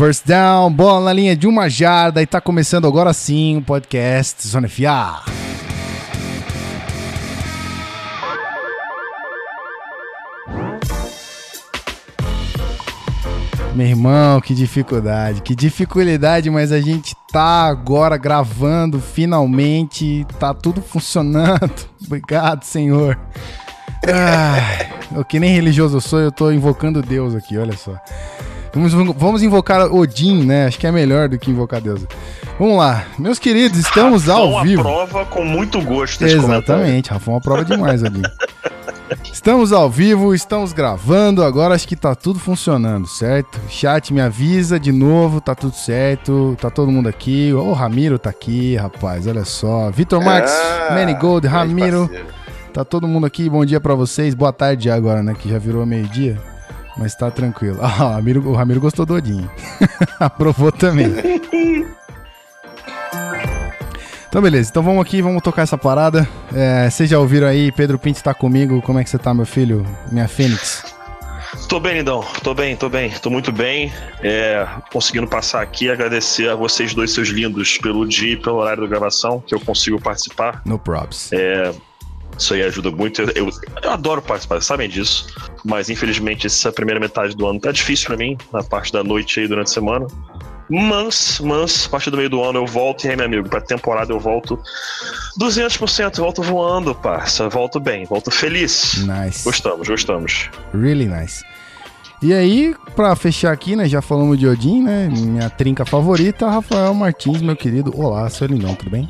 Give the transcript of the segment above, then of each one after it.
First down, bola na linha de uma jarda e tá começando agora sim o podcast Zona FA. Meu irmão, que dificuldade, que dificuldade, mas a gente tá agora gravando finalmente, tá tudo funcionando. Obrigado, Senhor. Ai, eu que nem religioso eu sou, eu tô invocando Deus aqui, olha só. Vamos, vamos invocar Odin, né? Acho que é melhor do que invocar Deus. Vamos lá, meus queridos, estamos Rafão ao vivo. prova com muito gosto. Exatamente, Rafão aprova demais, Odin. Estamos ao vivo, estamos gravando, agora acho que tá tudo funcionando, certo? Chat me avisa de novo, tá tudo certo, tá todo mundo aqui. O Ramiro tá aqui, rapaz, olha só. Vitor Marques, Ah, Manny Gold, grande Ramiro, tá todo mundo aqui. Bom dia pra vocês, boa tarde agora, né? Que já virou meio-dia, mas tá tranquilo. Ah, o Ramiro, o Ramiro gostou do Odin, aprovou também. Então, beleza. Então vamos aqui, vamos tocar essa parada. É, vocês já ouviram aí, Pedro Pinto tá comigo. Como é que você tá, meu filho? Minha Fênix. Tô bem, Lindão. Tô bem, tô bem. Tô muito bem. É, conseguindo passar aqui agradecer a vocês dois, seus lindos, pelo dia e pelo horário da gravação, que eu consigo participar. No props. É, isso aí ajuda muito. Eu, eu- eu adoro participar, sabem disso. Mas infelizmente essa primeira metade do ano tá difícil pra mim, na parte da noite aí durante a semana. Mas, mas, a partir do meio do ano eu volto, e aí, meu amigo, pra temporada eu volto 200%, eu volto voando, parça. Volto bem, volto feliz. Nice. Gostamos, gostamos. Really nice. E aí, pra fechar aqui, né? Já falamos de Odin, né? Minha trinca favorita, Rafael Martins, meu querido. Olá, seu lindão, tudo bem?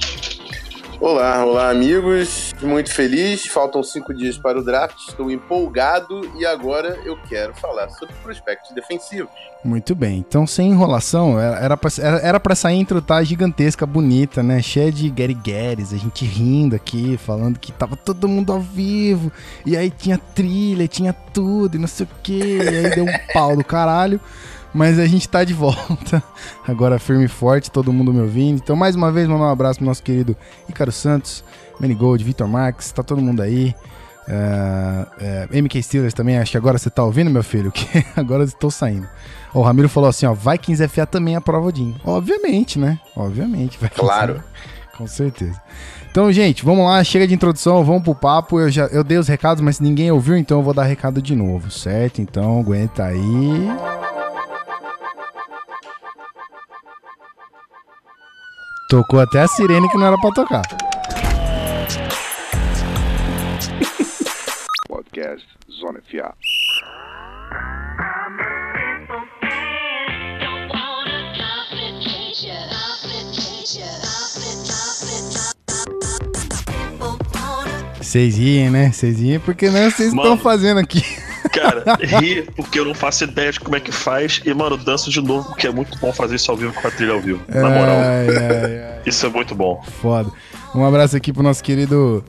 Olá, olá amigos, muito feliz. Faltam cinco dias para o draft, estou empolgado e agora eu quero falar sobre prospectos defensivos. Muito bem. Então, sem enrolação, era era pra, era, era pra essa intro tá gigantesca, bonita, né? Cheia de Gary Guedes, a gente rindo aqui, falando que tava todo mundo ao vivo, e aí tinha trilha, tinha tudo, e não sei o quê, e aí deu um pau do caralho. Mas a gente tá de volta, agora firme e forte, todo mundo me ouvindo. Então, mais uma vez, mandar um abraço pro nosso querido Ícaro Santos, Manny Gold, Vitor Marques, tá todo mundo aí. É, é, MK Steelers também, acho que agora você tá ouvindo, meu filho, que agora eu estou saindo. O Ramiro falou assim, ó, Vikings FA também aprova o Jim. Obviamente, né? Obviamente. Vikings Claro. Com certeza. Então, gente, vamos lá, chega de introdução, vamos pro papo. Eu já eu dei os recados, mas ninguém ouviu, então eu vou dar recado de novo, certo? Então, aguenta aí. Tocou até a sirene que não era pra tocar. Podcast Zona FA. Vocês riem, né? Vocês riem porque não é vocês estão fazendo aqui. Cara, ri porque eu não faço ideia de como é que faz. E, mano, danço de novo porque é muito bom fazer isso ao vivo com a trilha ao vivo. Na moral, Ai, ai, ai. isso é muito bom. Foda. Um abraço aqui pro nosso querido.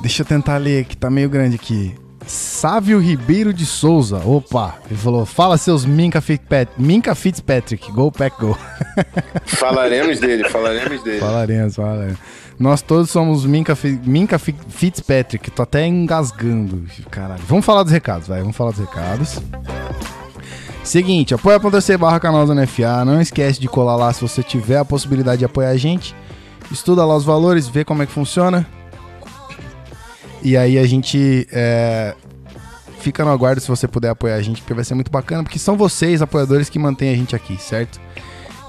Deixa eu tentar ler, que tá meio grande aqui. Sávio Ribeiro de Souza. Opa, ele falou: fala seus Minka Fitzpatrick. Minka Fitzpatrick. Go Pack Go. Falaremos dele, falaremos dele. Falaremos, falaremos. Nós todos somos Minka, Minka Fi- Fitzpatrick. Tô até engasgando. Caralho. Vamos falar dos recados, vai. Vamos falar dos recados. Seguinte, apoia.se barra canal Zona FA. Não esquece de colar lá se você tiver a possibilidade de apoiar a gente. Estuda lá os valores, vê como é que funciona. E aí a gente é, fica no aguardo se você puder apoiar a gente, porque vai ser muito bacana, porque são vocês, apoiadores, que mantêm a gente aqui, certo?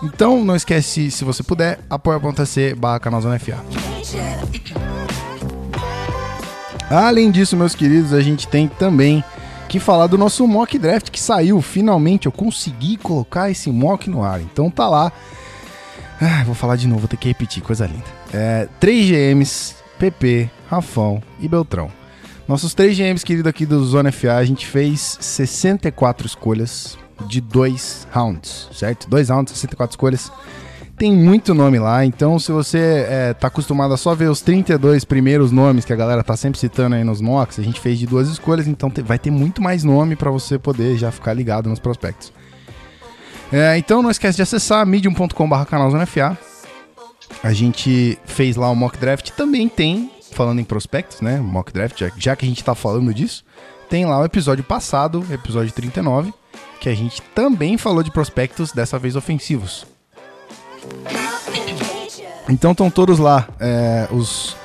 Então não esquece, se você puder, apoia.se barra FA. Além disso, meus queridos, a gente tem também que falar do nosso mock draft que saiu. Finalmente eu consegui colocar esse mock no ar. Então tá lá. Ah, vou falar de novo, vou ter que repetir, coisa linda. É, 3 GMs, PP, Rafão e Beltrão. Nossos 3 GMs, querido aqui do Zona FA, a gente fez 64 escolhas de dois rounds, certo? Dois rounds, 64 escolhas. Tem muito nome lá, então se você é, tá acostumado a só ver os 32 primeiros nomes que a galera tá sempre citando aí nos mocks, a gente fez de duas escolhas, então te- vai ter muito mais nome para você poder já ficar ligado nos prospectos. É, então não esquece de acessar medium.com.br canal Zona FA. A gente fez lá o mock draft, também tem, falando em prospectos, né? Mock draft, já, já que a gente tá falando disso, tem lá o episódio passado, episódio 39, que a gente também falou de prospectos, dessa vez ofensivos. Então estão todos lá, é, os,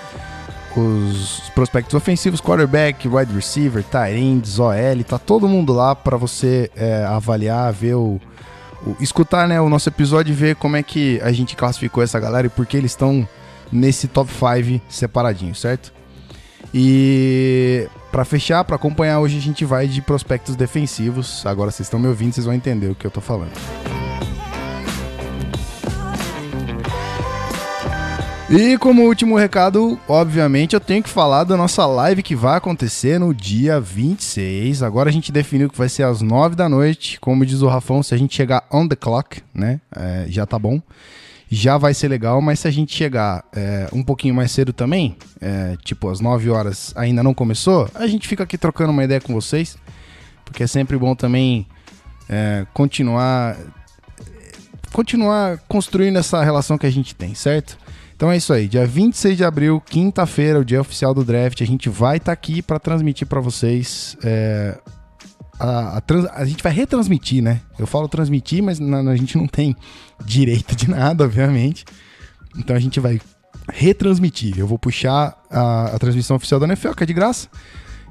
os prospectos ofensivos, quarterback, wide receiver, tight ends, OL, tá todo mundo lá para você é, avaliar, ver o, escutar né, o nosso episódio e ver como é que a gente classificou essa galera e por que eles estão nesse top 5 separadinho, certo? E para fechar, para acompanhar hoje a gente vai de prospectos defensivos. Agora vocês estão me ouvindo, vocês vão entender o que eu tô falando. E como último recado, obviamente eu tenho que falar da nossa live que vai acontecer no dia 26. Agora a gente definiu que vai ser às 9 da noite. Como diz o Rafão, se a gente chegar on the clock, né? É, já tá bom. Já vai ser legal, mas se a gente chegar é, um pouquinho mais cedo também, é, tipo às 9 horas ainda não começou, a gente fica aqui trocando uma ideia com vocês. Porque é sempre bom também é, continuar continuar construindo essa relação que a gente tem, certo? Então é isso aí, dia 26 de abril, quinta-feira, o dia oficial do draft, a gente vai estar tá aqui para transmitir para vocês. É, a, a, trans, a, gente vai retransmitir, né? Eu falo transmitir, mas na, a gente não tem direito de nada, obviamente. Então a gente vai retransmitir. Eu vou puxar a, a transmissão oficial da NFL, que é de graça.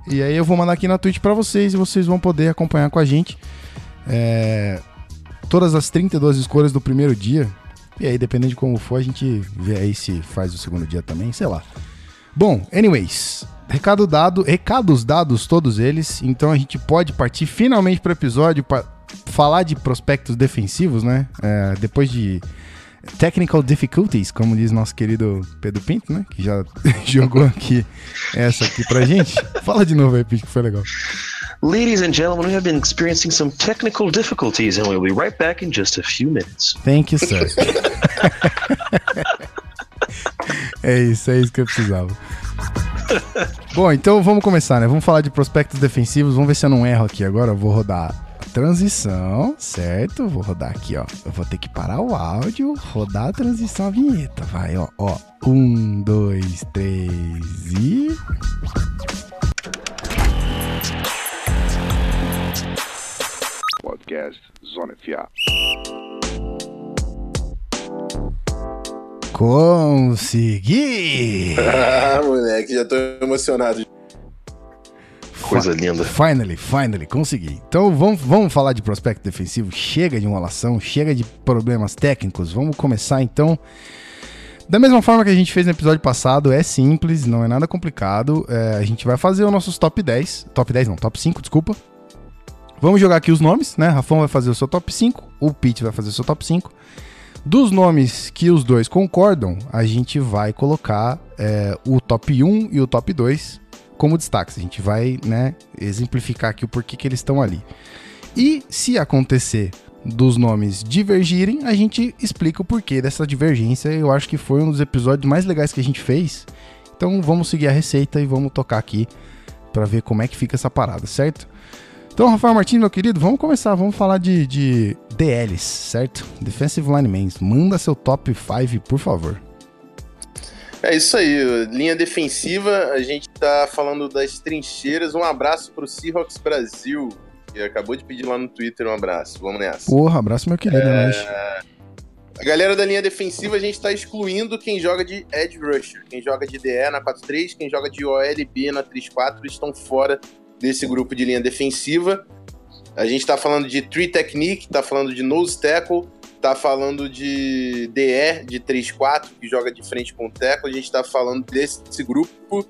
E aí eu vou mandar aqui na Twitch para vocês e vocês vão poder acompanhar com a gente. É, todas as 32 escolhas do primeiro dia. E aí, dependendo de como for, a gente vê aí se faz o segundo dia também, sei lá. Bom, anyways, recado dado, recados dados todos eles, então a gente pode partir finalmente para o episódio para falar de prospectos defensivos, né? É, depois de technical difficulties, como diz nosso querido Pedro Pinto, né? Que já jogou aqui essa aqui pra gente. Fala de novo aí, Pinto, que foi legal. Ladies and gentlemen, we have been experiencing some technical difficulties and we'll be right back in just a few minutes. Thank you, sir. é isso, é isso que eu precisava. Bom, então vamos começar, né? Vamos falar de prospectos defensivos. Vamos ver se eu não erro aqui agora. Eu vou rodar a transição, certo? Vou rodar aqui, ó. Eu vou ter que parar o áudio, rodar a transição, a vinheta. Vai, ó, ó. Um, dois, três e. Podcast Zona FA. Consegui! ah, moleque, já tô emocionado. Coisa linda. Finally, finally, consegui. Então vamos, vamos falar de prospecto defensivo. Chega de enrolação, chega de problemas técnicos. Vamos começar então. Da mesma forma que a gente fez no episódio passado, é simples, não é nada complicado. É, a gente vai fazer os nossos top 10. Top 10 não, top 5, desculpa. Vamos jogar aqui os nomes, né? Rafão vai fazer o seu top 5, o Pete vai fazer o seu top 5. Dos nomes que os dois concordam, a gente vai colocar é, o top 1 e o top 2 como destaques. A gente vai, né, exemplificar aqui o porquê que eles estão ali. E se acontecer dos nomes divergirem, a gente explica o porquê dessa divergência. Eu acho que foi um dos episódios mais legais que a gente fez. Então vamos seguir a receita e vamos tocar aqui para ver como é que fica essa parada, certo? Então, Rafael Martins, meu querido, vamos começar. Vamos falar de, de DLs, certo? Defensive Linemen. Manda seu top 5, por favor. É isso aí, linha defensiva, a gente tá falando das trincheiras. Um abraço pro Seahawks Brasil, que acabou de pedir lá no Twitter um abraço. Vamos nessa. Porra, abraço, meu querido, é... Nós. A galera da linha defensiva, a gente tá excluindo quem joga de edge rusher. Quem joga de DE na 4-3, quem joga de OLB na 3-4 estão fora desse grupo de linha defensiva. A gente está falando de tree technique, está falando de nose tackle, está falando de DE de 3-4, que joga de frente com o tackle. A gente está falando desse grupo.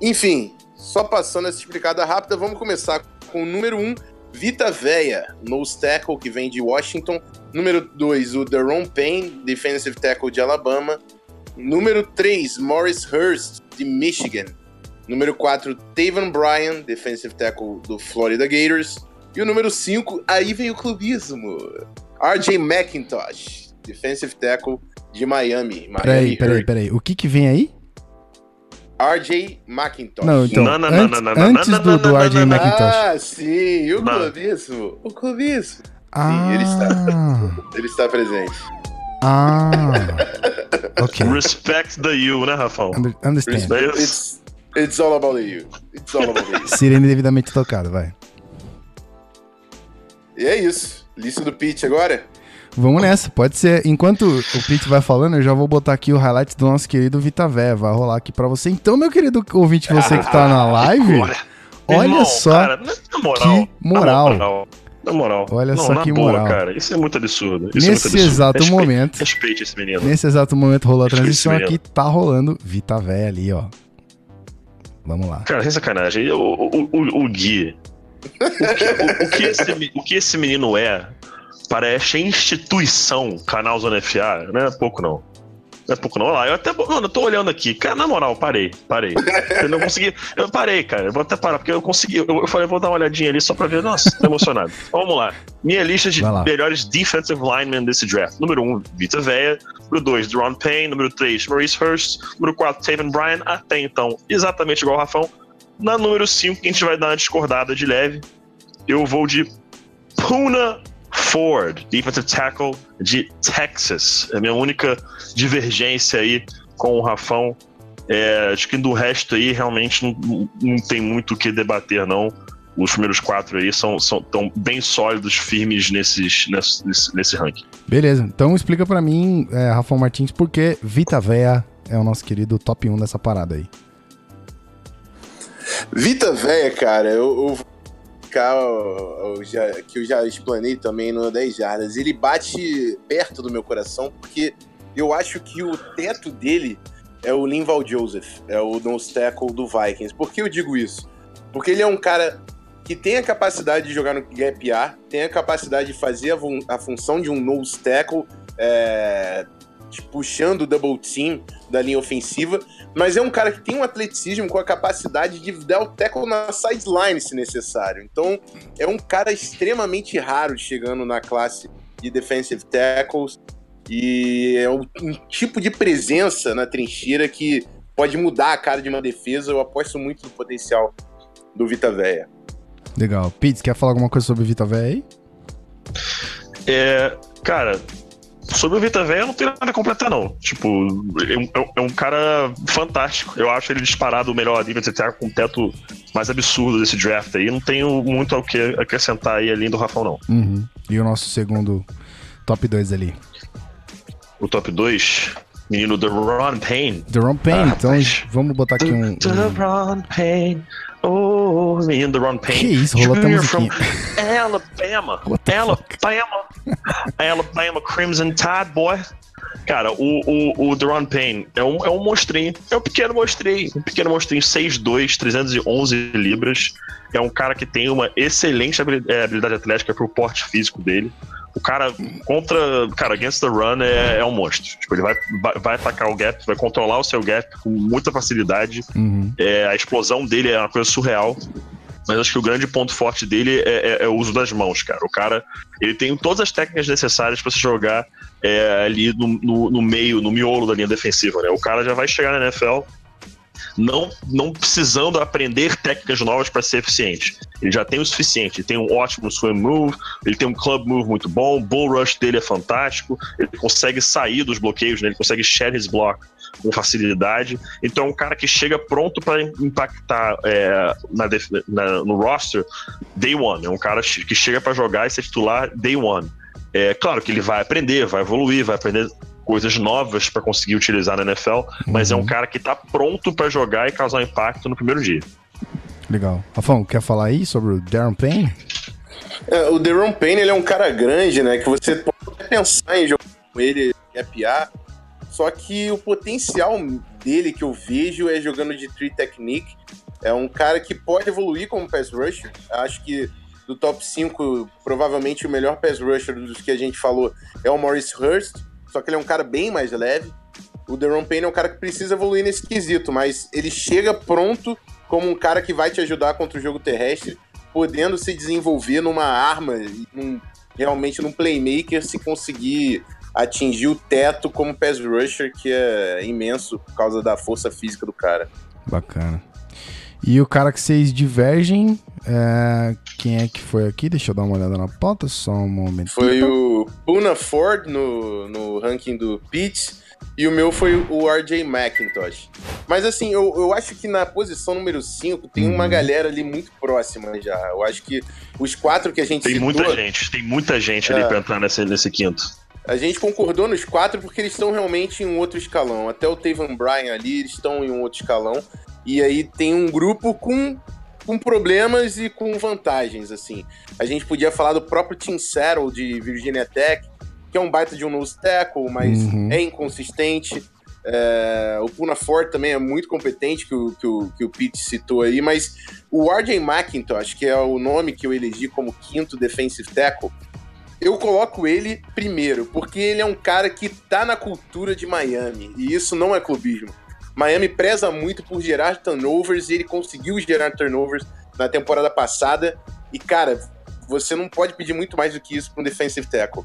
Enfim, só passando essa explicada rápida, vamos começar com o número 1, Vita Veia, nose tackle, que vem de Washington. Número 2, o Deron Payne, defensive tackle de Alabama. Número 3, Morris Hurst, de Michigan. Número 4, Taven Bryan, defensive tackle do Florida Gators. E o número 5, aí vem o clubismo. RJ McIntosh, defensive tackle de Miami. Miami peraí, peraí, peraí. O que que vem aí? RJ McIntosh. Não, então, não, não, antes, não, antes do, do RJ McIntosh. Ah, sim, o clubismo. O clubismo. Ah. Sim, ele está, ele está presente. Ah, ok. Respect the you, né? Under, understand. It's, It's all about you. It's all about you. Sirene devidamente tocada, vai. E é isso. Lista do pitch agora? Vamos nessa, pode ser. Enquanto o Pete vai falando, eu já vou botar aqui o highlight do nosso querido Vita Vé. Vai rolar aqui pra você. Então, meu querido ouvinte, você que tá na live, Olha, irmão, só cara, na moral, que moral. Na moral. Na moral. Olha Não, só na que boa, moral. cara. Isso é muito absurdo. Isso é Nesse muito absurdo. exato Respeite- momento. Respeite esse menino. Nesse exato momento rolou a transição aqui, tá rolando Vita Vé ali, ó. Vamos lá. Cara, sem sacanagem. O, o, o, o Gui. O que, o- que esse, o que esse menino é parece instituição Canal Zona FA. Não é pouco, não. Não é pouco, não. Olha lá, eu até. Mano, eu tô olhando aqui. Cara, na moral, parei. Parei. Eu não consegui. Eu parei, cara. Eu vou até parar, porque eu consegui. Eu, eu falei, eu vou dar uma olhadinha ali só pra ver. Nossa, tô emocionado. Vamos lá. Minha lista de melhores defensive linemen desse draft. Número 1, um, Vita Veia. Número 2, Deron Payne. Número 3, Maurice Hurst. Número 4, Taven Bryan. Até então, exatamente igual o Rafão. Na número 5, que a gente vai dar uma discordada de leve, eu vou de Puna Ford, defensive tackle de Texas. É a minha única divergência aí com o Rafão. É, acho que do resto aí realmente não, não tem muito o que debater, não. Os primeiros quatro aí são, são tão bem sólidos, firmes nesses, nesse, nesse, nesse ranking. Beleza, então explica pra mim, é, Rafael Martins, por que Vita Véia é o nosso querido top 1 dessa parada aí. Vita Véia, cara, eu, eu ficar, eu- eu já- que eu já explanei também no 10 jardas. Ele bate perto do meu coração porque eu acho que o teto dele é o Linval Joseph, é o nose tackle do Vikings. Por que eu digo isso? Porque ele é um cara que tem a capacidade de jogar no gap A, tem a capacidade de fazer a, a função de um nose tackle, é, puxando o double team da linha ofensiva, mas é um cara que tem um atleticismo com a capacidade de dar o tackle na sideline se necessário. Então, é um cara extremamente raro chegando na classe de defensive tackles e é um, um tipo de presença na trincheira que pode mudar a cara de uma defesa. Eu aposto muito no potencial do Vita Véia. Legal. Pete, quer falar alguma coisa sobre Vita Véia aí? É, cara, sobre o Vita Véia, eu não tenho nada a completar, não. Tipo, é um, é um cara fantástico. Eu acho ele disparado o melhor defensive tackle com o teto mais absurdo desse draft aí. Não tenho muito ao que acrescentar aí além do Rafão, não. Uhum. E o nosso segundo top 2 ali. O top 2, menino Deron Payne. Deron Payne, Ah, então rapaz. vamos botar aqui um... um... Deron Payne. Oh, menino Deron Payne. Que isso, rolou Junior from Alabama. The Alabama. Alabama Crimson Tide, boy. Cara, o, o, o Deron Payne é um, é um monstrinho. É um pequeno monstrinho. Um pequeno monstrinho, 6'2, 311 libras. É um cara que tem uma excelente habili- habilidade atlética pro porte físico dele. O cara contra. Cara, against the run é, é um monstro. Tipo, ele vai, vai, vai atacar o gap, vai controlar o seu gap com muita facilidade. Uhum. É, a explosão dele é uma coisa surreal. Mas acho que o grande ponto forte dele é, é- é o uso das mãos, cara. O cara, ele tem todas as técnicas necessárias para se jogar é, ali no, no- no meio, no miolo da linha defensiva, né? O cara já vai chegar na NFL não, não precisando aprender técnicas novas para ser eficiente. Ele já tem o suficiente. Ele tem um ótimo swim move, ele tem um club move muito bom, o bull rush dele é fantástico, ele consegue sair dos bloqueios, né? ele consegue shed his block com facilidade. Então é um cara que chega pronto para impactar é, na na- no roster day one. É um cara que chega para jogar e ser titular day one. É claro que ele vai aprender, vai evoluir, vai aprender coisas novas para conseguir utilizar na NFL, mas é um cara que tá pronto para jogar e causar impacto no primeiro dia. Legal. Rafão, quer falar aí sobre o Darren Payne? É, o Deron Payne ele é um cara grande, né? Que você pode até pensar em jogar com ele gap A, só que o potencial dele que eu vejo é jogando de tree technique. É um cara que pode evoluir como pass rusher. Acho que do top 5, provavelmente o melhor pass rusher dos que a gente falou é o Maurice Hurst, só que ele é um cara bem mais leve. O Deron Payne é um cara que precisa evoluir nesse quesito, mas ele chega pronto como um cara que vai te ajudar contra o jogo terrestre, podendo se desenvolver numa arma, num- realmente num playmaker, se conseguir atingir o teto como pass rusher, que é imenso por causa da força física do cara. Bacana. E o cara que vocês divergem, é, quem é que foi aqui? Deixa eu dar uma olhada na pauta, só um momento. Foi o Puna Ford no, no ranking do Pitts. E o meu foi o RJ McIntosh. Mas assim, eu, eu acho que na posição número 5 tem uma Uhum. galera ali muito próxima já. Eu acho que os quatro que a gente Tem citou, muita gente, tem muita gente ali É. pra entrar nesse, nesse quinto. a gente concordou nos quatro porque eles estão realmente em um outro escalão. Até o Taven Bryan ali, eles estão em um outro escalão. E aí tem um grupo com, com problemas e com vantagens, assim. A gente podia falar do próprio Tim Settle de Virginia Tech, que é um baita de um nose tackle, mas Uhum. é inconsistente. É, o Puna Ford também é muito competente, que o, que, o, que o Pete citou aí, mas o RJ McIntosh, que é o nome que eu elegi como quinto defensive tackle, eu coloco ele primeiro, porque ele é um cara que tá na cultura de Miami, e isso não é clubismo. Miami preza muito por gerar turnovers, e ele conseguiu gerar turnovers na temporada passada, e cara, você não pode pedir muito mais do que isso para um defensive tackle.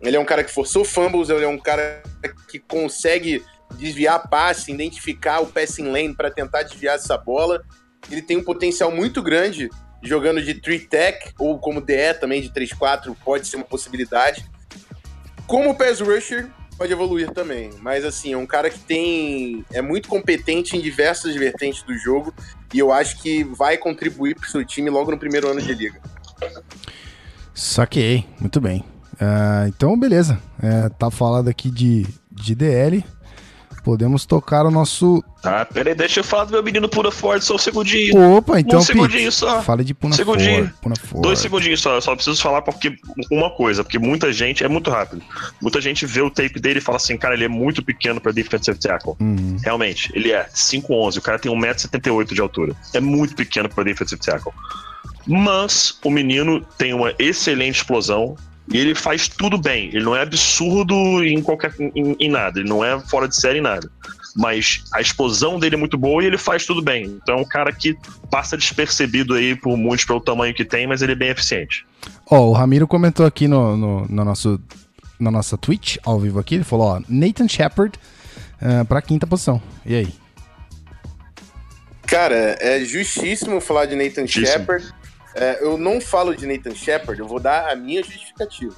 Ele é um cara que forçou fumbles, ele é um cara que consegue desviar passe, identificar o passing lane para tentar desviar essa bola. Ele tem um potencial muito grande jogando de 3 tech ou como DE também de 3-4 pode ser uma possibilidade. Como pass rusher pode evoluir também, mas assim, é um cara que tem é muito competente em diversas vertentes do jogo e eu acho que vai contribuir para o seu time logo no primeiro ano de liga. Saquei, muito bem. Ah, então, beleza. É, tá falado aqui de, de DL. Podemos tocar o nosso. Tá, peraí, deixa eu falar do meu menino Pura Ford só um segundinho. Opa, então, um segundinho Pete, só. Fale de Puna Segundinho. Ford. Puna Ford. Dois segundinhos só, eu só preciso falar porque uma coisa, porque muita gente, é muito rápido. Muita gente vê o tape dele e fala assim, cara, ele é muito pequeno pra defensive tackle. Uhum. Realmente, ele é 5'11, o cara tem 1,78m de altura. É muito pequeno para defensive tackle. Mas o menino tem uma excelente explosão e ele faz tudo bem. Ele não é absurdo em qualquer em, em nada, ele não é fora de série em nada. Mas a explosão dele é muito boa e ele faz tudo bem. Então é um cara que passa despercebido aí por muitos pelo tamanho que tem, mas ele é bem eficiente. Ó, o Ramiro comentou aqui no, no, no nosso, na nossa Twitch, ao vivo aqui, ele falou, ó, Nathan Shepard uh, pra quinta posição. E aí? Cara, é justíssimo falar de Nathan Justíssimo. Shepard. É, eu não falo de Nathan Shepard, eu vou dar a minha justificativa.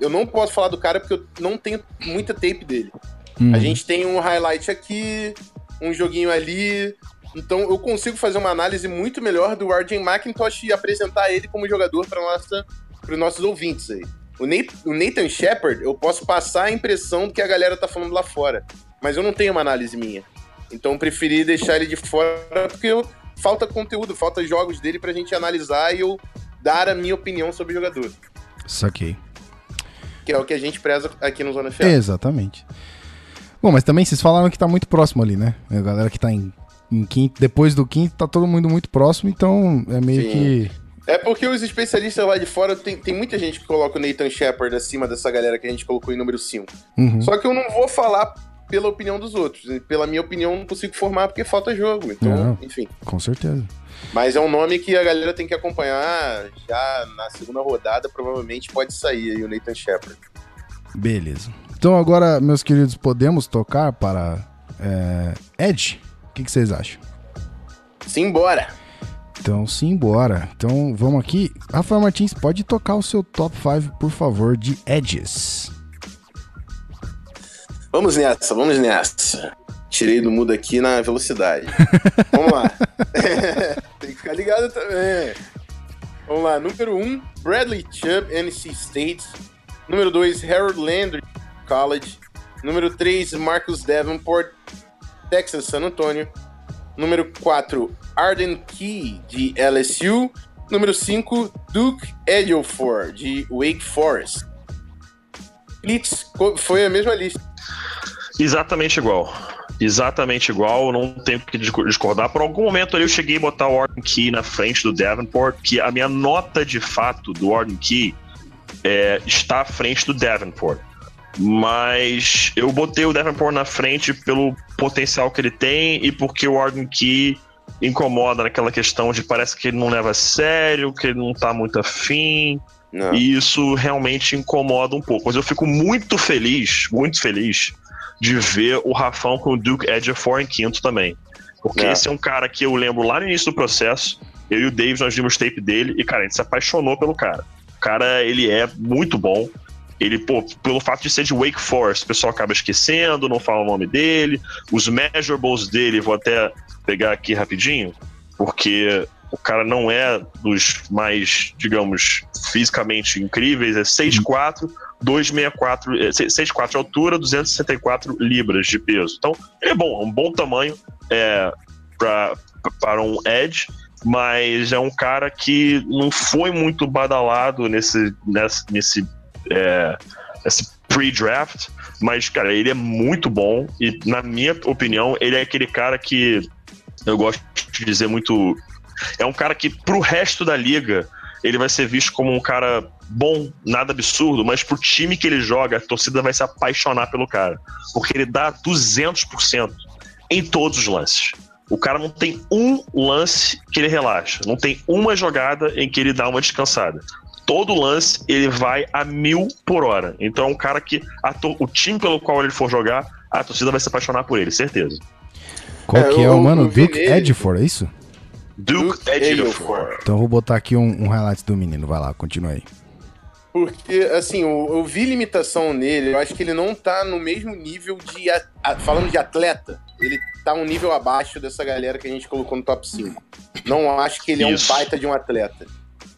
Eu não posso falar do cara porque eu não tenho muita tape dele. Uhum. A gente tem um highlight aqui, um joguinho ali. Então eu consigo fazer uma análise muito melhor do RJ McIntosh e apresentar ele como jogador para os nossos ouvintes aí. O, Nate- o Nathan Shepard, eu posso passar a impressão do que a galera tá falando lá fora. Mas eu não tenho uma análise minha. Então eu preferi deixar ele de fora porque eu- falta conteúdo, falta jogos dele pra gente analisar e eu dar a minha opinião sobre o jogador. Saquei. Que é o que a gente preza aqui no Zona FA. Exatamente. Bom, mas também vocês falaram que tá muito próximo ali, né? A galera que tá em, em quinto, depois do quinto, tá todo mundo muito próximo, então é meio Sim. que. É porque os especialistas lá de fora, tem, tem muita gente que coloca o Nathan Shepard acima dessa galera que a gente colocou em número 5. Uhum. Só que eu não vou falar pela opinião dos outros. E Pela minha opinião, eu não consigo formar porque falta jogo. Então, Não. enfim. Com certeza. Mas é um nome que a galera tem que acompanhar já na segunda rodada, provavelmente pode sair aí o Nathan Shepard. Beleza. Então agora, meus queridos, podemos tocar para é, Edge? O que, que vocês acham? Simbora! Então, simbora. Então, vamos aqui. Rafael Martins, pode tocar o seu top 5, por favor, de Edges. Vamos nessa, vamos nessa. Tirei do mudo aqui na velocidade. vamos lá. Tem que ficar ligado também. Vamos lá. Número 1, um, Bradley Chubb, NC State. Número 2, Harold Landry, College. Número 3, Marcus Davenport, Texas San Antonio. Número 4, Arden Key, de LSU. Número 5, Duke Ejiofor, de Wake Forest. Foi a mesma lista. Exatamente igual. Exatamente igual, não tenho que disco- discordar. Por algum momento ali eu cheguei a botar o Warden Key na frente do Davenport, que a minha nota de fato do Warden Key é, está à frente do Davenport. Mas eu botei o Davenport na frente pelo potencial que ele tem e porque o Warden Key incomoda naquela questão de parece que ele não leva a sério, que ele não tá muito afim. Não. E isso realmente incomoda um pouco. Mas eu fico muito feliz, muito feliz de ver o Rafão com o Duke Edgefor em quinto também. Porque É. esse é um cara que eu lembro lá no início do processo, eu e o Davis, nós vimos tape dele e, cara, a gente se apaixonou pelo cara. O cara, ele é muito bom. Ele, pô, pelo fato de ser de Wake Forest, o pessoal acaba esquecendo, não fala o nome dele. Os measurables dele, vou até pegar aqui rapidinho, porque o cara não é dos mais, digamos, fisicamente incríveis, é 6'4", 264, 6'4 de altura, 264 libras de peso. Então, ele é bom, é um bom tamanho é, pra, para um edge, mas é um cara que não foi muito badalado nesse, nesse, nesse, é, nesse pre-draft, mas, cara, ele é muito bom e, na minha opinião, ele é aquele cara que eu gosto de dizer muito. É um cara que, pro resto da liga, ele vai ser visto como um cara bom, nada absurdo, mas pro time que ele joga, a torcida vai se apaixonar pelo cara. Porque ele dá 200% em todos os lances. O cara não tem um lance que ele relaxa, não tem uma jogada em que ele dá uma descansada. Todo lance ele vai a mil por hora. Então é um cara que o time pelo qual ele for jogar, a torcida vai se apaixonar por ele, certeza. Qual é, que é o, mano? Duke Edgefor, é isso? Duke, Duke Edgefor. Então eu vou botar aqui um, um highlight do menino. Vai lá, continua aí. Porque, assim, eu, eu, vi limitação nele, eu acho que ele não tá no mesmo nível de. A, a, falando de atleta, ele tá um nível abaixo dessa galera que a gente colocou no top 5. Não acho que ele Isso. é um baita de um atleta.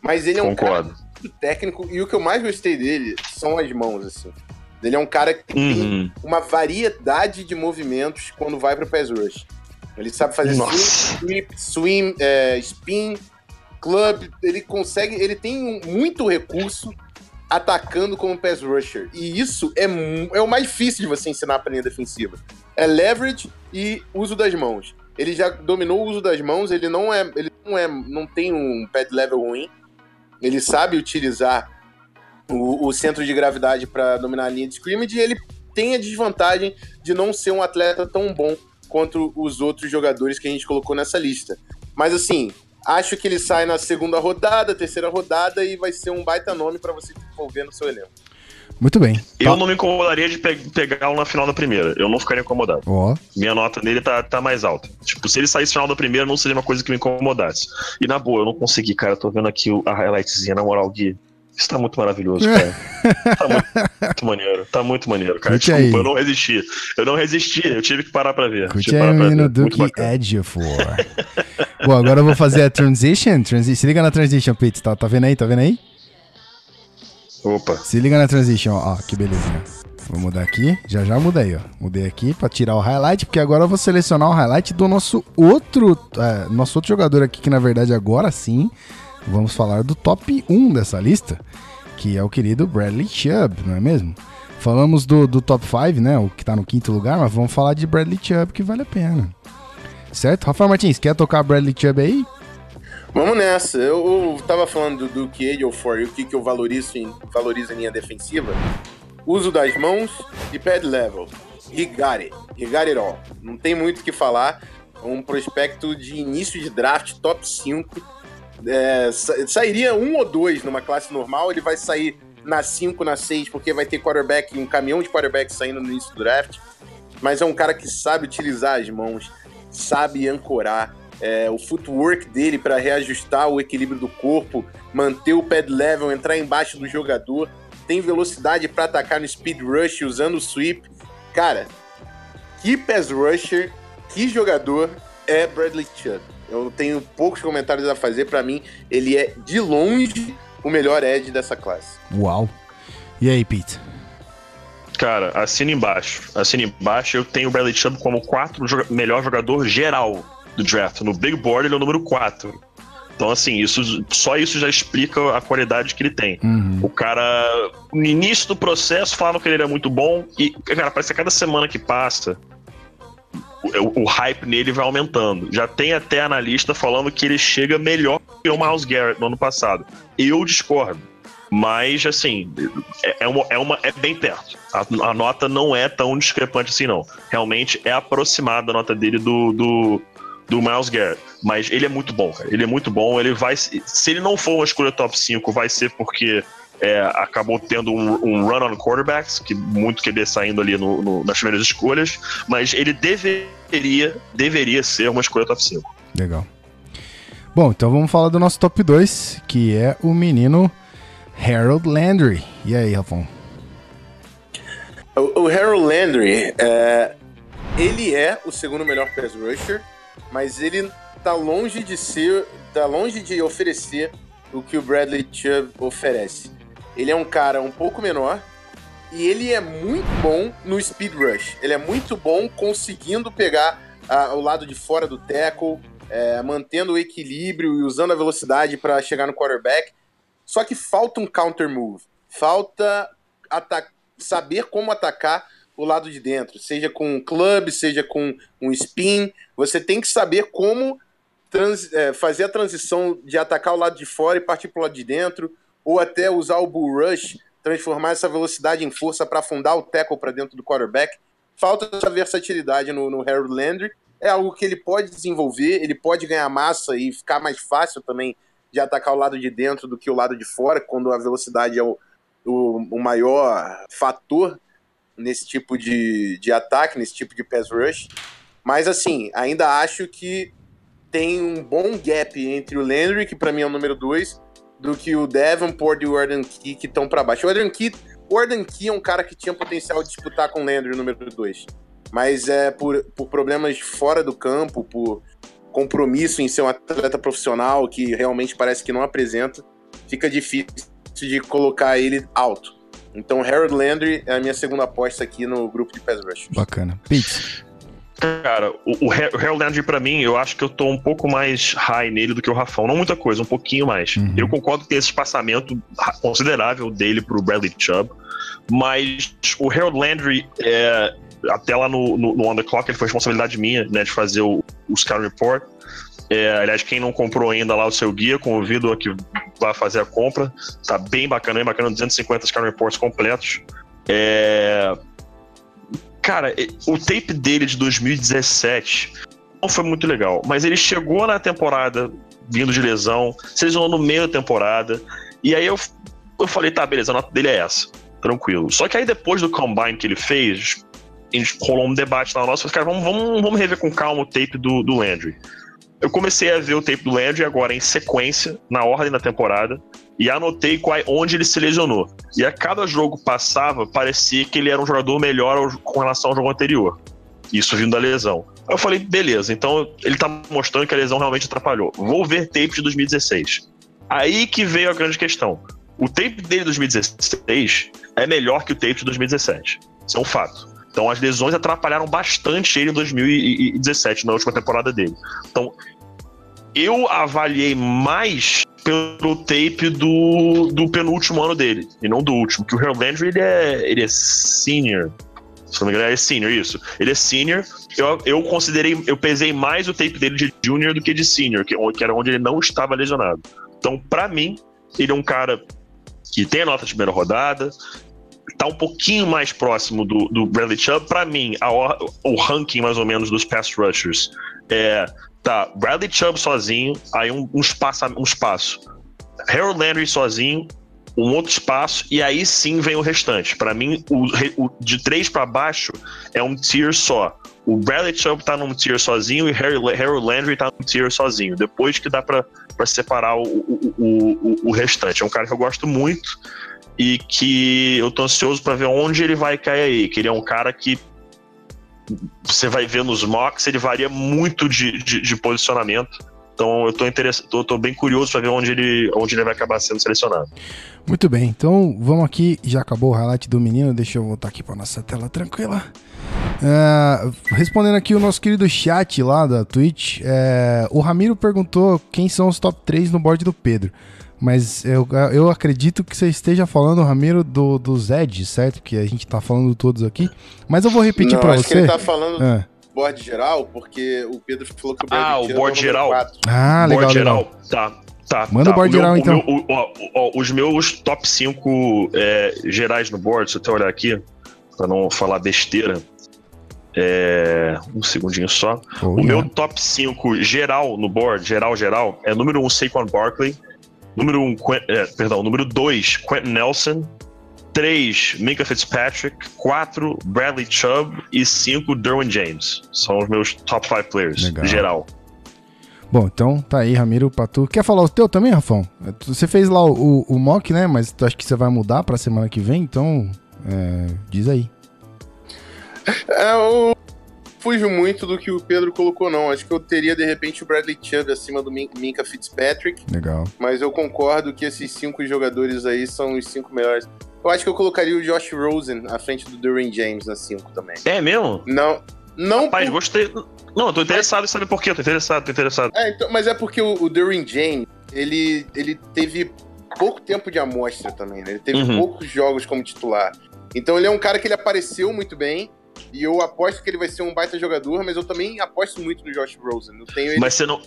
Mas ele é um cara muito técnico, e o que eu mais gostei dele são as mãos, assim. Ele é um cara que uhum. tem uma variedade de movimentos quando vai pro pass rush. Ele sabe fazer swing, sweep, swim, é, spin, club. Ele consegue. Ele tem muito recurso atacando como pass rusher. E isso é, é o mais difícil de você ensinar para linha defensiva. É leverage e uso das mãos. Ele já dominou o uso das mãos, ele não é, ele não é, não tem um pad level ruim. Ele sabe utilizar o, o centro de gravidade para dominar a linha de scrimmage e ele tem a desvantagem de não ser um atleta tão bom quanto os outros jogadores que a gente colocou nessa lista. Mas assim, acho que ele sai na segunda rodada, terceira rodada e vai ser um baita nome para você envolver no seu elenco. Muito bem. Eu tá. não me incomodaria de pe pegá-lo na final da primeira. Eu não ficaria incomodado. Oh. Minha nota nele tá, tá mais alta. Tipo, se ele saísse final da primeira, não seria uma coisa que me incomodasse. E na boa, eu não consegui, cara. Tô vendo aqui a highlightzinha, na moral, Gui. Isso tá muito maravilhoso, cara. tá muito, muito, maneiro. Tá muito maneiro, cara. Curte Desculpa, aí. eu não resisti. Eu não resisti, eu tive que parar pra ver. Curte aí, menino Duke Edgefor. Bom, agora eu vou fazer a transition. Transi Se liga na transition, Pete. Tá, tá vendo aí? Tá vendo aí? Opa. Se liga na transition, ó. ó que belezinha. Vou mudar aqui. Já já mudei, ó. Mudei aqui pra tirar o highlight, porque agora eu vou selecionar o highlight do nosso outro, é, nosso outro jogador aqui, que na verdade agora sim vamos falar do top 1 dessa lista, que é o querido Bradley Chubb, não é mesmo? Falamos do, do top 5, né? O que tá no quinto lugar, mas vamos falar de Bradley Chubb, que vale a pena. Certo? Rafael Martins, quer tocar Bradley Chubb aí? Vamos nessa. Eu, eu tava falando do, que for e o que, que eu valorizo em, valorizo em linha defensiva. Uso das mãos e pad level. He got it. He got it all. Não tem muito o que falar. Um prospecto de início de draft top 5 é, sairia um ou dois numa classe normal, ele vai sair na 5, na 6, porque vai ter quarterback, um caminhão de quarterback saindo no início do draft. Mas é um cara que sabe utilizar as mãos, sabe ancorar. É, o footwork dele para reajustar o equilíbrio do corpo, manter o pad level, entrar embaixo do jogador, tem velocidade para atacar no speed rush usando o sweep. Cara, que pass rusher, que jogador é Bradley Chubb. Eu tenho poucos comentários a fazer. Para mim, ele é de longe o melhor Edge dessa classe. Uau. E aí, Pete? Cara, assina embaixo. Assina embaixo. Eu tenho o Bradley Chubb como o quarto melhor jogador geral do draft. No Big Board, ele é o número 4. Então, assim, isso, só isso já explica a qualidade que ele tem. Uhum. O cara, no início do processo, falavam que ele era muito bom, e, cara, parece que a cada semana que passa, o, o, hype nele vai aumentando. Já tem até analista falando que ele chega melhor que o Miles Garrett no ano passado. Eu discordo. Mas, assim, é, é, uma, é, uma, é bem perto. A, a, nota não é tão discrepante assim, não. Realmente é aproximada a nota dele do, do, do Miles Garrett. Mas ele é muito bom, cara. Ele é muito bom. Ele vai. Se ele não for uma escolha top 5, vai ser porque é, acabou tendo um, um, run on quarterbacks, que muito QB saindo ali no, no, nas primeiras escolhas, mas ele deveria, deveria ser uma escolha top 5. Legal. Bom, então vamos falar do nosso top 2, que é o menino Harold Landry. E aí, Rafão? O, o Harold Landry, é, ele é o segundo melhor pass rusher, mas ele tá longe de ser, tá longe de oferecer o que o Bradley Chubb oferece. Ele é um cara um pouco menor e ele é muito bom no speed rush. Ele é muito bom conseguindo pegar ah, o lado de fora do tackle, é, mantendo o equilíbrio e usando a velocidade para chegar no quarterback. Só que falta um counter move, falta saber como atacar o lado de dentro, seja com um club, seja com um spin. Você tem que saber como é, fazer a transição de atacar o lado de fora e partir para o lado de dentro, ou até usar o bull rush, transformar essa velocidade em força para afundar o tackle para dentro do quarterback. Falta essa versatilidade no, no Harold Landry. É algo que ele pode desenvolver, ele pode ganhar massa e ficar mais fácil também de atacar o lado de dentro do que o lado de fora, quando a velocidade é o, o, o maior fator nesse tipo de, de ataque, nesse tipo de pass rush. Mas assim, ainda acho que tem um bom gap entre o Landry, que para mim é o número 2, do que o Davenport e o Arden Key, que estão para baixo. O Arden Key, Key é um cara que tinha potencial de disputar com o Landry, número 2. Mas é por, por problemas fora do campo, por compromisso em ser um atleta profissional que realmente parece que não apresenta, fica difícil de colocar ele alto. Então, Harold Landry é a minha segunda aposta aqui no grupo de pass rush. Bacana. Pete. Cara, o, o Harold Landry, pra mim, eu acho que eu tô um pouco mais high nele do que o Rafão. Não muita coisa, um pouquinho mais. Uhum. Eu concordo que tem esse espaçamento considerável dele pro Bradley Chubb, mas o Harold Landry, é, até lá no, no, no On The Clock, ele foi responsabilidade minha, né, de fazer o, o Scout Report. É, aliás, quem não comprou ainda lá o seu guia, convido a que vá fazer a compra. Tá bem bacana, bem bacana, 250 Scout Reports completos. É, Cara, o tape dele de 2017 não foi muito legal, mas ele chegou na temporada vindo de lesão, se lesionou no meio da temporada, e aí eu, eu falei, tá, beleza, a nota dele é essa, tranquilo. Só que aí depois do combine que ele fez, a gente rolou um debate lá nosso, cara, vamos, vamos, vamos rever com calma o tape do, do Landry. Eu comecei a ver o tape do Landry agora em sequência, na ordem da temporada, e anotei qual, onde ele se lesionou. E a cada jogo passava, parecia que ele era um jogador melhor com relação ao jogo anterior. Isso vindo da lesão. Aí eu falei, beleza, então ele tá mostrando que a lesão realmente atrapalhou. Vou ver tape de 2016. Aí que veio a grande questão. O tape dele de 2016 é melhor que o tape de 2017. Isso é um fato. Então as lesões atrapalharam bastante ele em 2017, na última temporada dele. Então eu avaliei mais pelo tape do, do penúltimo ano dele, e não do último, que o Harold Landry, ele é, ele é senior, se não me engano, é senior, isso. Ele é senior. Eu, eu considerei, eu pesei mais o tape dele de junior do que de senior, que, que era onde ele não estava lesionado. Então, para mim, ele é um cara que tem a nota de primeira rodada, tá um pouquinho mais próximo do, do Bradley Chubb. Para mim, a, o ranking mais ou menos dos pass rushers é Tá, Bradley Chubb sozinho, aí um, um, espaço, um espaço. Harold Landry sozinho, um outro espaço, e aí sim vem o restante. Para mim, o, o, de três para baixo é um tier só. O Bradley Chubb tá num tier sozinho e Harold Landry tá num tier sozinho. Depois que dá para separar o, o, o, o restante. É um cara que eu gosto muito e que eu tô ansioso para ver onde ele vai cair aí. Que ele é um cara que você vai ver nos mocks, ele varia muito de, de, de posicionamento. Então eu tô, interessado, tô, tô bem curioso para ver onde ele, onde ele vai acabar sendo selecionado. Muito bem, então vamos aqui. Já acabou o highlight do menino, deixa eu voltar aqui para nossa tela tranquila. Uh, respondendo aqui o nosso querido chat lá da Twitch, uh, o Ramiro perguntou quem são os top 3 no board do Pedro. Mas eu, eu acredito que você esteja falando, Ramiro, do, do Zed, certo? Que a gente tá falando todos aqui. Mas eu vou repetir para você. Que ele tá falando é. do board geral, porque o Pedro falou que o board Ah, o board é geral. Ah, legal, board legal. geral. Tá. Tá, Manda tá. o board o geral, meu, então. O meu, o, os meus top 5 é, gerais no board, se eu até olhar aqui, pra não falar besteira. É, um segundinho só. Oh, o yeah. meu top 5 geral no board, geral, geral, é número 1, um, Saquon Barkley. Número 1, um, é, perdão, número 2, Quentin Nelson. 3, Minka Fitzpatrick. 4, Bradley Chubb. E 5, Derwin James. São os meus top 5 players, Legal. geral. Bom, então tá aí, Ramiro, pra tu. Quer falar o teu também, Rafão? Você fez lá o, o, o mock, né? Mas tu acha que você vai mudar pra semana que vem, então é, diz aí. É, eu fujo muito do que o Pedro colocou, não. Acho que eu teria, de repente, o Bradley Chubb acima do Min- Minka Fitzpatrick, Legal. mas eu concordo que esses cinco jogadores aí são os cinco melhores. Eu acho que eu colocaria o Josh Rosen à frente do Derwin James na cinco também. É mesmo? Não, não Rapaz, por- gostei. Não, eu tô interessado em saber por quê. Eu tô interessado, tô interessado. É, então, mas é porque o, o Derwin James, ele, ele teve pouco tempo de amostra também, né? Ele teve Uhum. poucos jogos como titular. Então ele é um cara que ele apareceu muito bem. E eu aposto que ele vai ser um baita jogador, mas eu também aposto muito no Josh Rosen. Eu tenho ele Mas você não.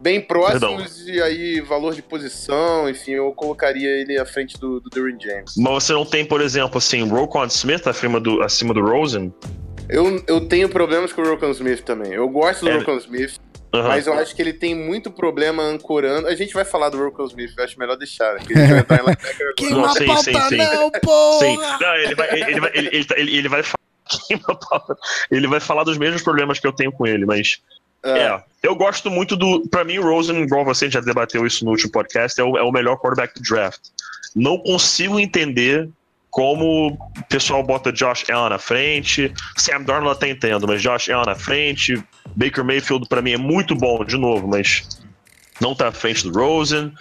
bem próximos e aí valor de posição, enfim, eu colocaria ele à frente do, do Derwin James. Mas você não tem, por exemplo, assim, Rokon Smith acima do, acima do Rosen? Eu, eu tenho problemas com o Rokon Smith também. Eu gosto do É. Rokon Smith, Aham. mas eu acho que ele tem muito problema ancorando. A gente vai falar do Rokon Smith, eu acho melhor deixar. né? Que vai Não, sim, sim, sim. não, porra! Sim. Não, ele vai, ele, ele vai, ele, ele, ele, ele Ele vai falar dos mesmos problemas que eu tenho com ele, mas. É. É, eu gosto muito do. Pra mim, o Rosen, igual você já debateu isso no último podcast, é o, é o melhor quarterback do draft. Não consigo entender como o pessoal bota Josh Allen na frente. Sam Darnold até entendo, mas Josh Allen na frente. Baker Mayfield, pra mim, é muito bom, de novo, mas não tá à frente do Rosen.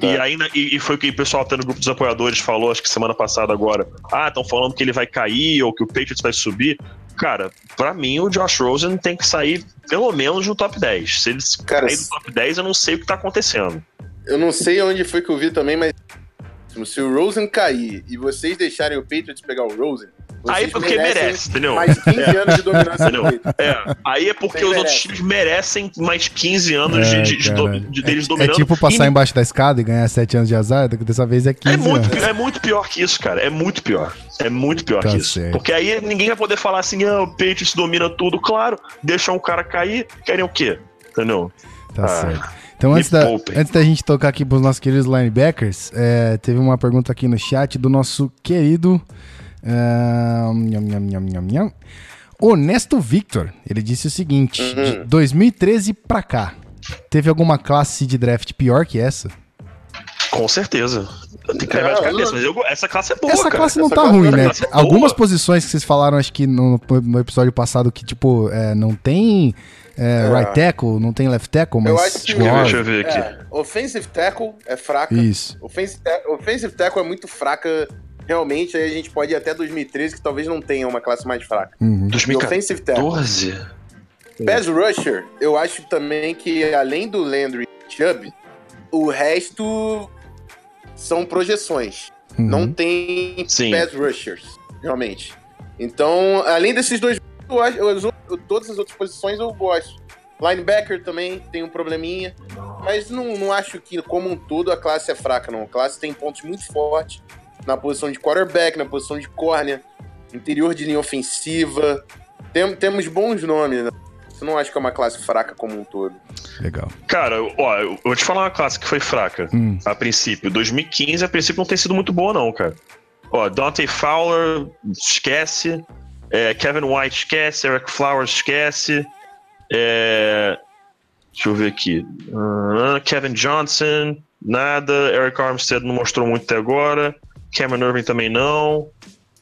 Tá. E ainda e, e foi o que o pessoal até no grupo dos apoiadores falou, acho que semana passada agora. Ah, estão falando que ele vai cair ou que o Patriots vai subir. Cara, pra mim o Josh Rosen tem que sair pelo menos no top 10. Se ele Cara, cair do top 10, eu não sei o que tá acontecendo. Eu não sei onde foi que eu vi também, mas se o Rosen cair e vocês deixarem o Patriots pegar o Rosen, vocês Aí porque merecem merece, entendeu? mais 15 anos de dominância do Entendeu? É, aí é porque Vocês os outros times merecem mais 15 anos de, Ai, de- de do- de- deles é, é dominando. tipo passar E embaixo da escada e ganhar 7 anos de azar, dessa vez é 15 É muito, anos. é muito pior que isso, cara. É muito pior. É muito pior Tá que isso. certo. Porque aí ninguém vai poder falar assim, ah, o Patriots domina tudo. Claro, deixam o cara cair, querem o quê? Entendeu? Tá Ah, certo. Então, antes da, poupem. antes da gente tocar aqui pros nossos queridos linebackers, é, teve uma pergunta aqui no chat do nosso querido. ah, nham, nham, nham, nham, nham. Honesto Victor. Ele disse o seguinte: Uhum. de 2013 pra cá, teve alguma classe de draft pior que essa? Com certeza. Tem que lembrar de cabeça, mas eu- essa classe é boa, essa cara. classe não Essa tá classe- ruim, né? é boa. Algumas posições que vocês falaram, acho que no, no episódio passado, que tipo, é, não tem é, É. right tackle, não tem left tackle, mas. Eu acho que-. Deixa eu ver aqui. É, offensive tackle é fraca. Isso. Offensive, offensive tackle é muito fraca, realmente. Aí a gente pode ir até 2013, que talvez não tenha uma classe mais fraca. Uhum. E offensive tackle. 2014? Pass rusher, eu acho também que além do Landry e Chubb, o resto são projeções. Uhum. Não tem Sim. pass rushers, realmente. Então, além desses dois, eu acho- todas as outras posições eu gosto. Linebacker também tem um probleminha, mas não, não acho que, como um todo, a classe é fraca, não. A classe tem pontos muito fortes na posição de quarterback, na posição de corner, interior de linha ofensiva. Tem- temos bons nomes, né? Eu não acho que é uma classe fraca como um todo. Legal. Cara, ó, eu vou te falar uma classe que foi fraca. Hum. A princípio. 2015, a princípio, não tem sido muito boa, não, cara. Ó, Dante Fowler, esquece. É, Kevin White, esquece. Eric Flowers, esquece. É, deixa eu ver aqui. Ah, Kevin Johnson, nada. Eric Armstead não mostrou muito até agora. Cameron Irving também não.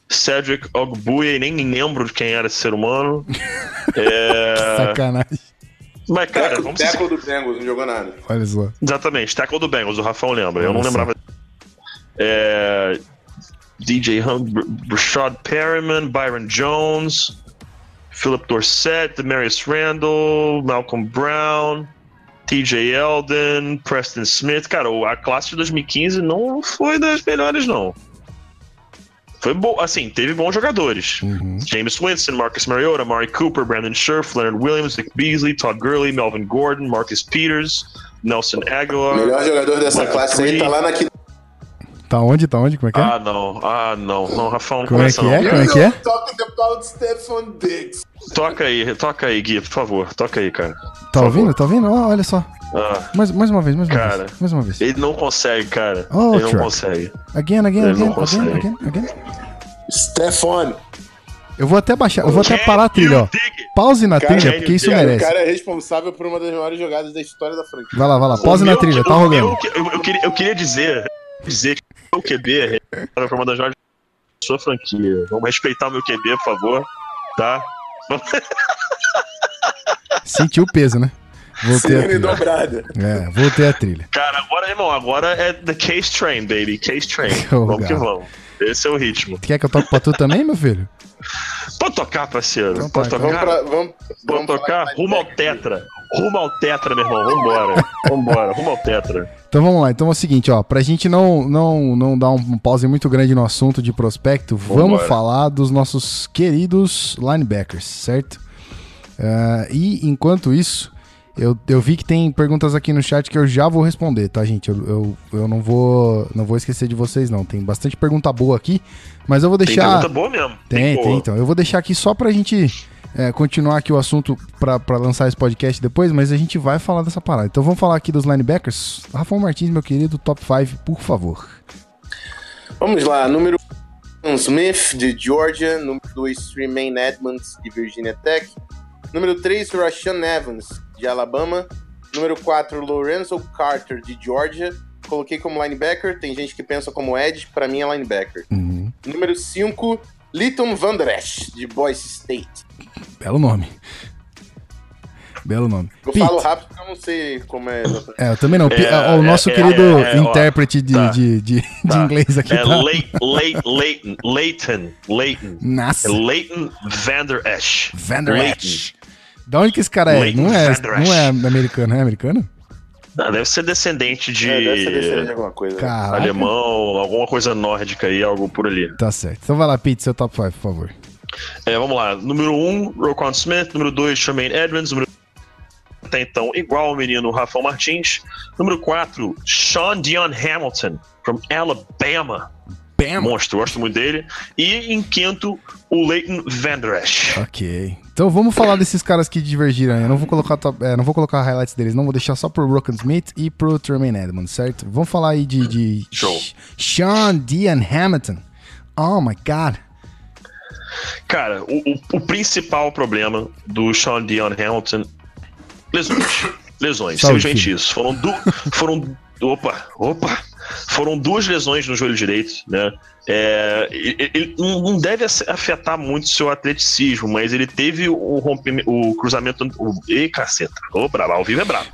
Cedric Ogbuye, nem lembro de quem era esse ser humano. É, Sacanagem. mas, cara, vamos ser Tackle do Bengals, não jogou nada. Olha só. Exatamente, tackle do Bengals, o Rafael lembra. Eu não Olha só. lembrava. É, DJ Hunt, Rashad Perryman, Byron Jones, Philip Dorsett, Demarius Randall, Malcolm Brown, TJ Eldon, Preston Smith. Cara, o- a classe de 2015 não foi das melhores, não. Foi bom, assim, teve bons jogadores. Uhum. James Winston, Marcus Mariota, Amari Cooper, Brandon Scherf, Leonard Williams, Nick Beasley, Todd Gurley, Melvin Gordon, Marcus Peters, Nelson O Aguilar. melhor jogador dessa Michael classe aí tá lá na quinta. Tá onde? Tá onde? Como é que é? Ah, não. Ah, não. Não, Rafael, não Como é começa que não. é? Como é que é? Talking about Stephon Diggs. Toca aí, toca aí, Gui, por favor. Toca aí, cara. Tá Por ouvindo? favor. Tá ouvindo? Ó, olha só. Ah, Mais, mais uma vez, mais uma Cara. vez. Mais uma vez. ele não consegue, cara. Oh, ele não Chuck. consegue. Again, again, Ele again, não again, consegue. again, again. Stephon. Eu vou até baixar, eu vou até parar a trilha, ó. Pause na Cara, trilha, porque isso? Cara, o merece. cara é responsável por uma das maiores jogadas da história da franquia. Vai lá, vai lá. Pause O na meu- trilha, tá rolando. meu- eu, eu queria, eu queria dizer, dizer que o QB é uma das maiores da sua franquia. Vamos respeitar o meu QB, por favor. tá? Sentiu o peso, né? Voltei a Cine trilha. dobrada. É, voltei a trilha. Cara, agora, irmão, agora é The Case Train, baby. Case Train. Oh, vamos que vamos. Esse é o ritmo. Quer que eu toque pra tu também, meu filho? Pode tocar, parceiro. Então Pode tá, tocar. Vamos, pra, vamos, vamos tocar? Rumo ao tetra. Rumo ao tetra, meu irmão. Vambora. Vambora. Rumo ao tetra. Então vamos lá. Então é o seguinte, ó. Pra gente não, não, não dar um pause muito grande no assunto de prospecto, vamos Vambora. falar dos nossos queridos linebackers, certo? Ah, e enquanto isso, eu, eu vi que tem perguntas aqui no chat que eu já vou responder, tá, gente? Eu, eu, eu não, vou, não vou esquecer de vocês, não. Tem bastante pergunta boa aqui, mas eu vou Tem deixar. pergunta boa mesmo. Tem, boa. tem, então. Eu vou deixar aqui só pra gente é, continuar aqui o assunto pra lançar esse podcast depois, mas a gente vai falar dessa parada. Então vamos falar aqui dos linebackers. Rafael Martins, meu querido, top 5, por favor. Vamos lá, número 1, Smith, de Georgia. Número 2, Tremaine Edmonds, de Virginia Tech. Número 3, Rashan Evans, de Alabama. Número 4, Lorenzo Carter, de Georgia. Coloquei como linebacker, tem gente que pensa como Edge, pra mim é linebacker. Uhum. Número 5, Lytton Van Der Esch, de Boise State. Belo nome. Belo nome. Eu Pete. falo rápido porque eu não sei como é. É, eu também não. É, o é, nosso é, querido é, é, intérprete de, tá. de, de, de Tá. inglês aqui. É tá? Lei- Lei- Leighton. Leighton. Leighton. É Nossa, Leighton Vander Esch. Van Der Leighton. Esch. Da onde que esse cara é? Leighton Não é, não é americano, é americano? Ah, deve ser descendente de É, deve ser descendente de alguma coisa. Caraca. alemão, alguma coisa nórdica aí, algo por ali. Tá certo. Então vai lá, Pete, seu top 5, por favor. É, vamos lá. Número 1, um, Roquan Smith. Número 2, Tremaine Edmonds. Número até então igual o menino Rafael Martins. Número 4, Sean Dion Hamilton, from Alabama. Bam! Monstro, gosto muito dele. E em quinto, o Leighton Vander Esch. Ok. Então vamos falar desses caras que divergiram. Eu não vou colocar top- é, não vou colocar highlights deles, não vou deixar só pro Rocken Smith e pro Tremaine Edmonds, certo? Vamos falar aí de, de Show. Sean Dion Hamilton. Oh my god. Cara, o, o- o principal problema do Sean Dion Hamilton. Lesões. Lesões, simplesmente isso. Foram, du foram. Opa, opa! Foram duas lesões no joelho direito, né? É, ele, não deve af- afetar muito seu atleticismo, mas ele teve o rompimento, o cruzamento. O, ei, caceta! Ô, bravo, ao vivo é bravo.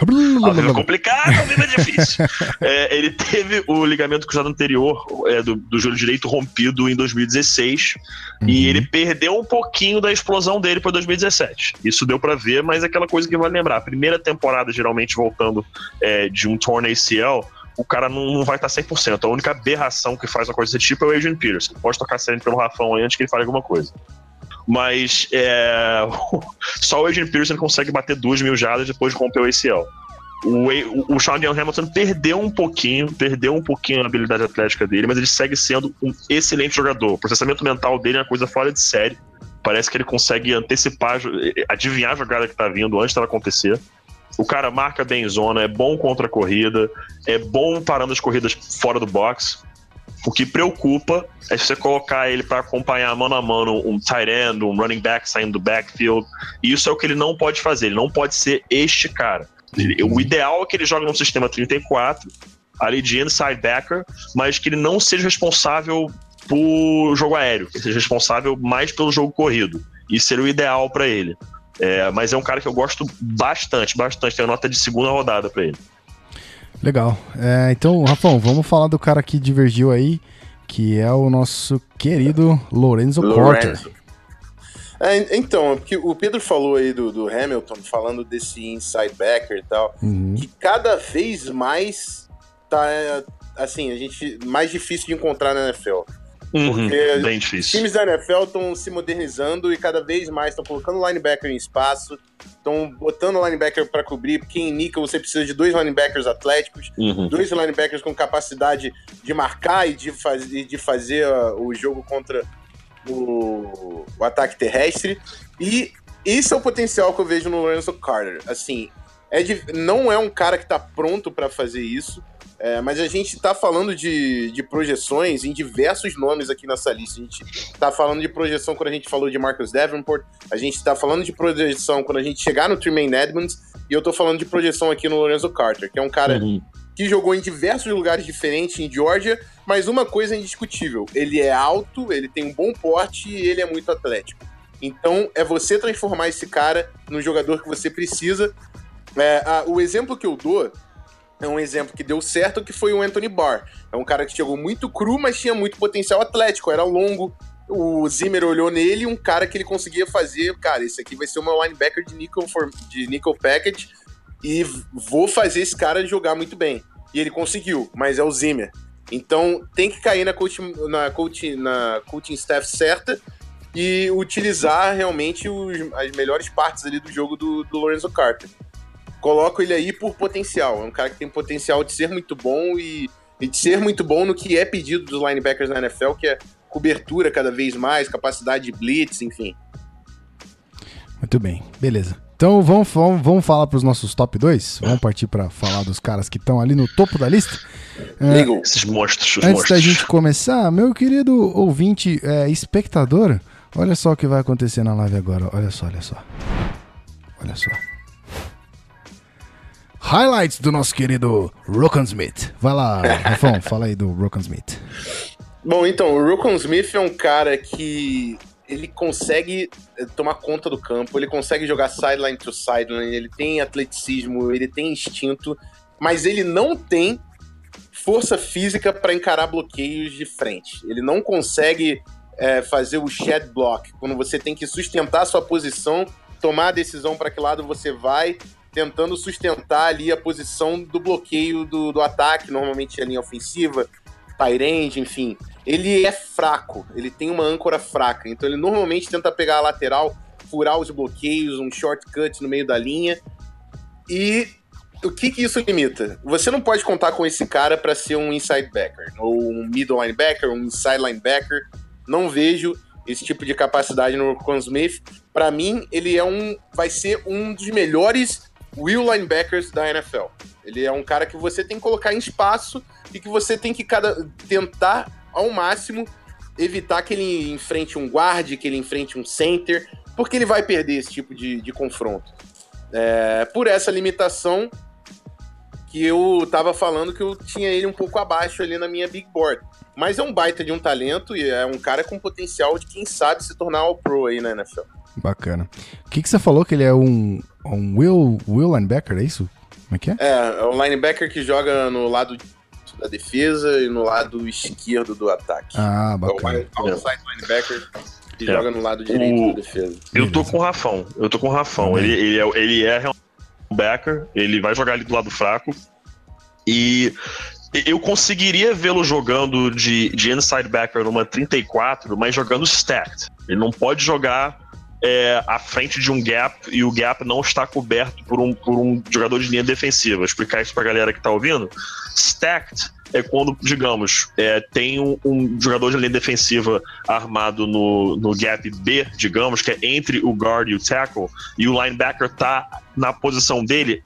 Ao vivo é complicado, ao vivo é difícil. É, ele teve o ligamento cruzado anterior é, do, do joelho direito rompido em 2016 Uhum. e ele perdeu um pouquinho da explosão dele para 2017. Isso deu pra ver, mas é aquela coisa que vale lembrar. A primeira temporada, geralmente voltando é, de um torn ACL, o cara não, não vai estar 100%. A única aberração que faz uma coisa desse tipo é o Adrian Peterson. Pode tocar sério pelo Rafão aí antes que ele fale alguma coisa. Mas é, só o Adrian Peterson consegue bater 2 mil jardas depois de romper o ACL. O, o, o Sean Dion Hamilton perdeu um pouquinho, perdeu um pouquinho a habilidade atlética dele, mas ele segue sendo um excelente jogador. O processamento mental dele é uma coisa fora de série. Parece que ele consegue antecipar, adivinhar a jogada que tá vindo antes dela acontecer. O cara marca bem em zona, é bom contra a corrida, é bom parando as corridas fora do box. O que preocupa é você colocar ele para acompanhar mano a mano um tight end, um running back saindo do backfield. E isso é o que ele não pode fazer. Ele não pode ser este cara. O ideal é que ele jogue no sistema 34, ali de inside backer, mas que ele não seja responsável por jogo aéreo, que ele seja responsável mais pelo jogo corrido. Isso seria o ideal para ele. É, mas é um cara que eu gosto bastante, bastante. Tem nota de segunda rodada para ele. Legal. É, então, Rafão, vamos falar do cara que divergiu aí, que é o nosso querido Lorenzo. Lorenzo. É, então, é porque o Pedro falou aí do, do Hamilton, falando desse inside backer e tal, Uhum. que cada vez mais tá, é, assim, a gente, mais difícil de encontrar na NFL. Uhum, Porque bem Os difícil. times da NFL estão se modernizando e cada vez mais estão colocando linebacker em espaço, estão botando linebacker para cobrir, porque em nickel você precisa de dois linebackers atléticos, Uhum. dois linebackers com capacidade de marcar e de, faz, e de fazer uh, o jogo contra o, o ataque terrestre. E esse é o potencial que eu vejo no Lorenzo Carter. Assim, é de- não é um cara que está pronto para fazer isso. É, mas a gente está falando de, de projeções em diversos nomes aqui nessa lista. A gente está falando de projeção quando a gente falou de Marcus Davenport, a gente está falando de projeção quando a gente chegar no Tremaine Edmonds, e eu tô falando de projeção aqui no Lorenzo Carter, que é um cara Uhum. que jogou em diversos lugares diferentes em Georgia, mas uma coisa é indiscutível: ele é alto, ele tem um bom porte e ele é muito atlético. Então é você transformar esse cara no jogador que você precisa. É, a- o exemplo que eu dou é um exemplo que deu certo, que foi o Anthony Barr. É um cara que chegou muito cru, mas tinha muito potencial atlético, era longo. O Zimmer olhou nele um cara que ele conseguia fazer, cara, esse aqui vai ser meu linebacker de nickel, for- de nickel package e vou fazer esse cara jogar muito bem. E ele conseguiu, mas é o Zimmer. Então tem que cair na coaching, na coaching, na coaching staff certa e utilizar realmente os- as melhores partes ali do jogo do, do Lorenzo Carter. Coloco ele aí por potencial. É um cara que tem potencial de ser muito bom e, e de ser muito bom no que é pedido dos linebackers na NFL, que é cobertura cada vez mais, capacidade de blitz, enfim. Muito bem, beleza. Então vamos, vamos, vamos falar pros nossos top 2? Vamos partir pra falar dos caras que estão ali no topo da lista? É. Esses monstros, os Antes da monstros. gente começar, meu querido ouvinte, é, espectador, olha só o que vai acontecer na live agora. Olha só, olha só. Olha só. Highlights do nosso querido Rokan Smith. Vai lá, Rafão, fala aí do Rokan Smith. Bom, então, o Rokon Smith é um cara que ele consegue eh, tomar conta do campo, ele consegue jogar sideline to sideline, ele tem atleticismo, ele tem instinto, mas ele não tem força física para encarar bloqueios de frente. Ele não consegue eh, fazer o shed block, quando você tem que sustentar a sua posição, tomar a decisão para que lado você vai, tentando sustentar ali a posição do bloqueio do, do ataque, normalmente a linha ofensiva, end, enfim. Ele é fraco, ele tem uma âncora fraca, então ele normalmente tenta pegar a lateral, furar os bloqueios, um shortcut no meio da linha. E o que, que isso limita? Você não pode contar com esse cara para ser um inside backer, ou um middle linebacker, um inside linebacker. Não vejo esse tipo de capacidade no Rokon Smith. Para mim, ele é um, vai ser um dos melhores will linebackers da NFL. Ele é um cara que você tem que colocar em espaço e que você tem que cada, tentar ao máximo evitar que ele enfrente um guard, que ele enfrente um center, porque ele vai perder esse tipo de, de confronto. É, por essa limitação que eu tava falando que eu tinha ele um pouco abaixo ali na minha big board. Mas é um baita de um talento e é um cara com potencial de quem sabe se tornar all pro aí na NFL. Bacana. O que, que você falou que ele é um, um will, will linebacker, é isso? Como é que é? É, é um linebacker que joga no lado da defesa e no lado esquerdo do ataque. Ah, é o bacana. line- outside linebacker que É. joga no lado direito O- da defesa. Eu tô com o Rafão. Eu tô com o Rafão. Ele, ele, é, ele é realmente um backer, ele vai jogar ali do lado fraco. E eu conseguiria vê-lo jogando de, de inside backer numa 34, mas jogando stacked. Ele não pode jogar é, à frente de um gap e o gap não está coberto por um, por um jogador de linha defensiva. Vou explicar isso pra galera que tá ouvindo. Stacked é quando, digamos, é, tem um, um jogador de linha defensiva armado no, no gap B, digamos, que é entre o guard e o tackle, e o linebacker tá na posição dele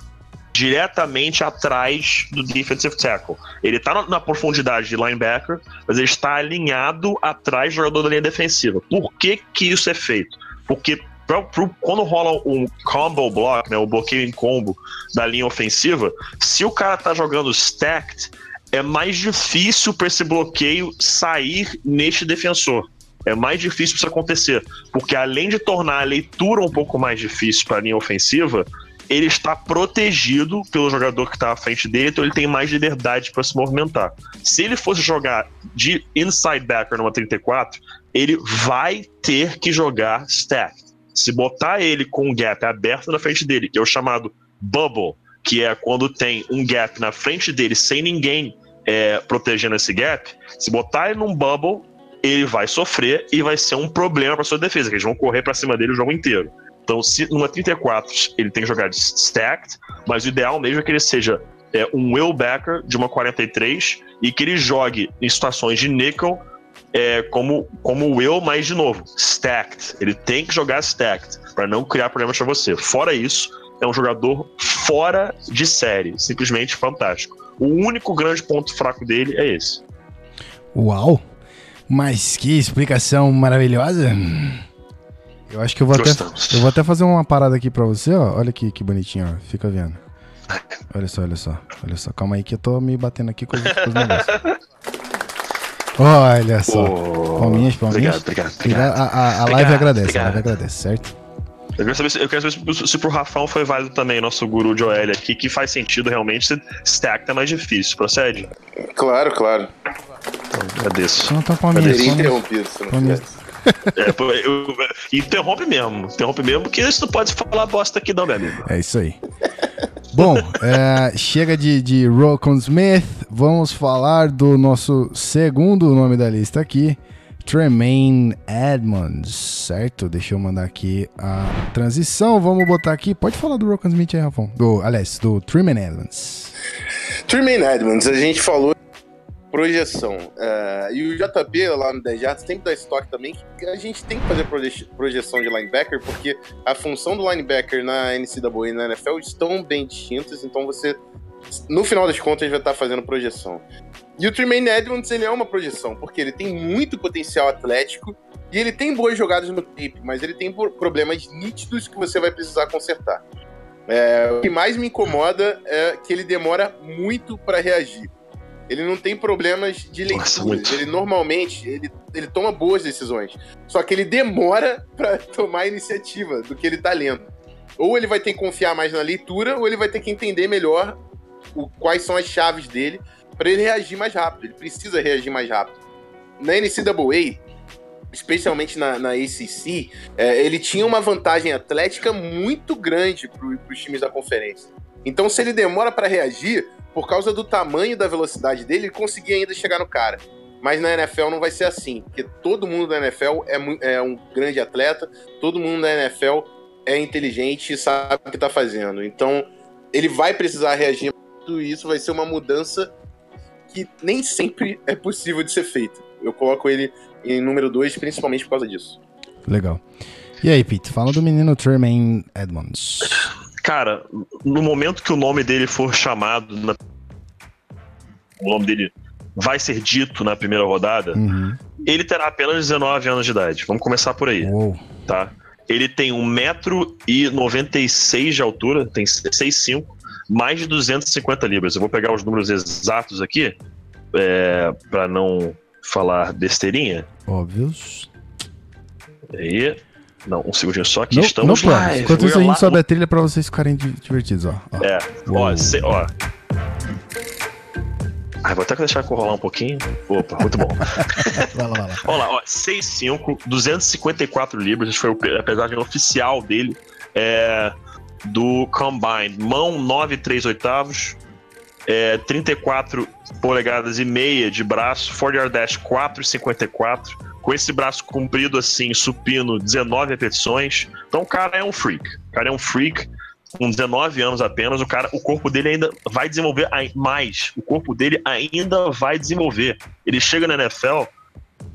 diretamente atrás do defensive tackle. Ele tá na, na profundidade de linebacker, mas ele está alinhado atrás do jogador da linha defensiva. Por que que isso é feito? Porque pra- pro- quando rola um combo block, né, o bloqueio em combo da linha ofensiva, se o cara tá jogando stacked, é mais difícil para esse bloqueio sair neste defensor. É mais difícil isso acontecer, porque além de tornar a leitura um pouco mais difícil para a linha ofensiva, ele está protegido pelo jogador que está à frente dele, então ele tem mais liberdade para se movimentar. Se ele fosse jogar de inside backer numa 34, ele vai ter que jogar stack. Se botar ele com um gap aberto na frente dele, que é o chamado bubble, que é quando tem um gap na frente dele sem ninguém é, protegendo esse gap, se botar ele num bubble, ele vai sofrer e vai ser um problema para sua defesa, que eles vão correr para cima dele o jogo inteiro. Então, se numa 34 ele tem que jogar de stacked, mas o ideal mesmo é que ele seja é, um will backer de uma 43 e que ele jogue em situações de nickel é, como, como will, mas de novo, stacked. Ele tem que jogar stacked para não criar problemas para você. Fora isso, é um jogador fora de série, simplesmente fantástico. O único grande ponto fraco dele é esse. Uau! Mas que explicação maravilhosa! Eu acho que eu vou até, eu vou até fazer uma parada aqui pra você, ó. Olha aqui que bonitinho, ó. Fica vendo. Olha só, olha só, olha só. Calma aí que eu tô me batendo aqui com os, com os negócios. Olha só. Pô, Palminhas, palminhas. Obrigado, obrigado, A, obrigado. a, a live Obrigado, agradece, obrigado. a live agradece, certo? Eu quero saber, se, eu quero saber se, se pro Rafão foi válido também, nosso guru de OL aqui, que faz sentido realmente. se Stack tá mais difícil, procede? Claro, claro. Agradeço. Então, então Eu palminhas, palminhas. interrompido se não Palminhas. É, eu- interrompe mesmo. Interrompe mesmo, porque isso não pode falar bosta aqui, não, meu amigo. É isso aí. Bom, é, chega de, de Rokon Smith. Vamos falar do nosso segundo nome da lista aqui. Tremaine Edmonds, certo? Deixa eu mandar aqui a transição. Vamos botar aqui. Pode falar do Rokon Smith aí, Rafão. Do, aliás, do Tremaine Edmonds. Tremaine Edmonds, a gente falou projeção. É, e o JP lá no 10 Yards sempre dá estoque também que a gente tem que fazer proje- projeção de linebacker, porque a função do linebacker na NCAA e na NFL estão bem distintas, então você, no final das contas, vai estar fazendo projeção. E o Tremaine Edmonds, ele é uma projeção, porque ele tem muito potencial atlético e ele tem boas jogadas no tape, mas ele tem problemas nítidos que você vai precisar consertar. É, o que mais me incomoda é que ele demora muito para reagir. Ele não tem problemas de Nossa, leitura. muito. ele normalmente ele, ele toma boas decisões. Só que ele demora para tomar a iniciativa do que ele tá lendo. Ou ele vai ter que confiar mais na leitura, ou ele vai ter que entender melhor o- quais são as chaves dele para ele reagir mais rápido. Ele precisa reagir mais rápido. Na NCAA, especialmente na, na ACC, é, ele tinha uma vantagem atlética muito grande para os times da conferência. Então, se ele demora para reagir, por causa do tamanho da velocidade dele, ele conseguia ainda chegar no cara. Mas na NFL não vai ser assim, porque todo mundo da NFL é, é um grande atleta, todo mundo da NFL é inteligente e sabe o que está fazendo. Então, ele vai precisar reagir muito e isso vai ser uma mudança que nem sempre é possível de ser feita. Eu coloco ele em número 2, principalmente por causa disso. Legal. E aí, Pete, fala do menino Tremaine Edmonds. Cara, no momento que o nome dele for chamado, na- o nome dele vai ser dito na primeira rodada, Uhum. ele terá apenas 19 anos de idade. Vamos começar por aí, Uou. tá? Ele tem 1,96m de altura, tem 6,5, mais de 250 libras. Eu vou pegar os números exatos aqui, é, para não falar besteirinha. Óbvios. Aí, não, um segundinho só que No, no estamos plano. live. Enquanto isso, a gente sobe a trilha pra vocês ficarem di- divertidos, ó. ó. É, ó, cê- ó. Ah, vou até deixar rolar um pouquinho. Opa, muito bom. Vai lá, vai lá. Olha lá, ó, 6'5", 254 libras, esse foi a pesagem oficial dele, é, do Combine. Mão 9,3 oitavos, é, 34 polegadas e meia de braço, 40 yard dash 4,54, com esse braço comprido assim, supino, 19 repetições. Então o cara é um freak. O cara é um freak. Com 19 anos apenas, o cara, o corpo dele ainda vai desenvolver ai- mais. O corpo dele ainda vai desenvolver. Ele chega na NFL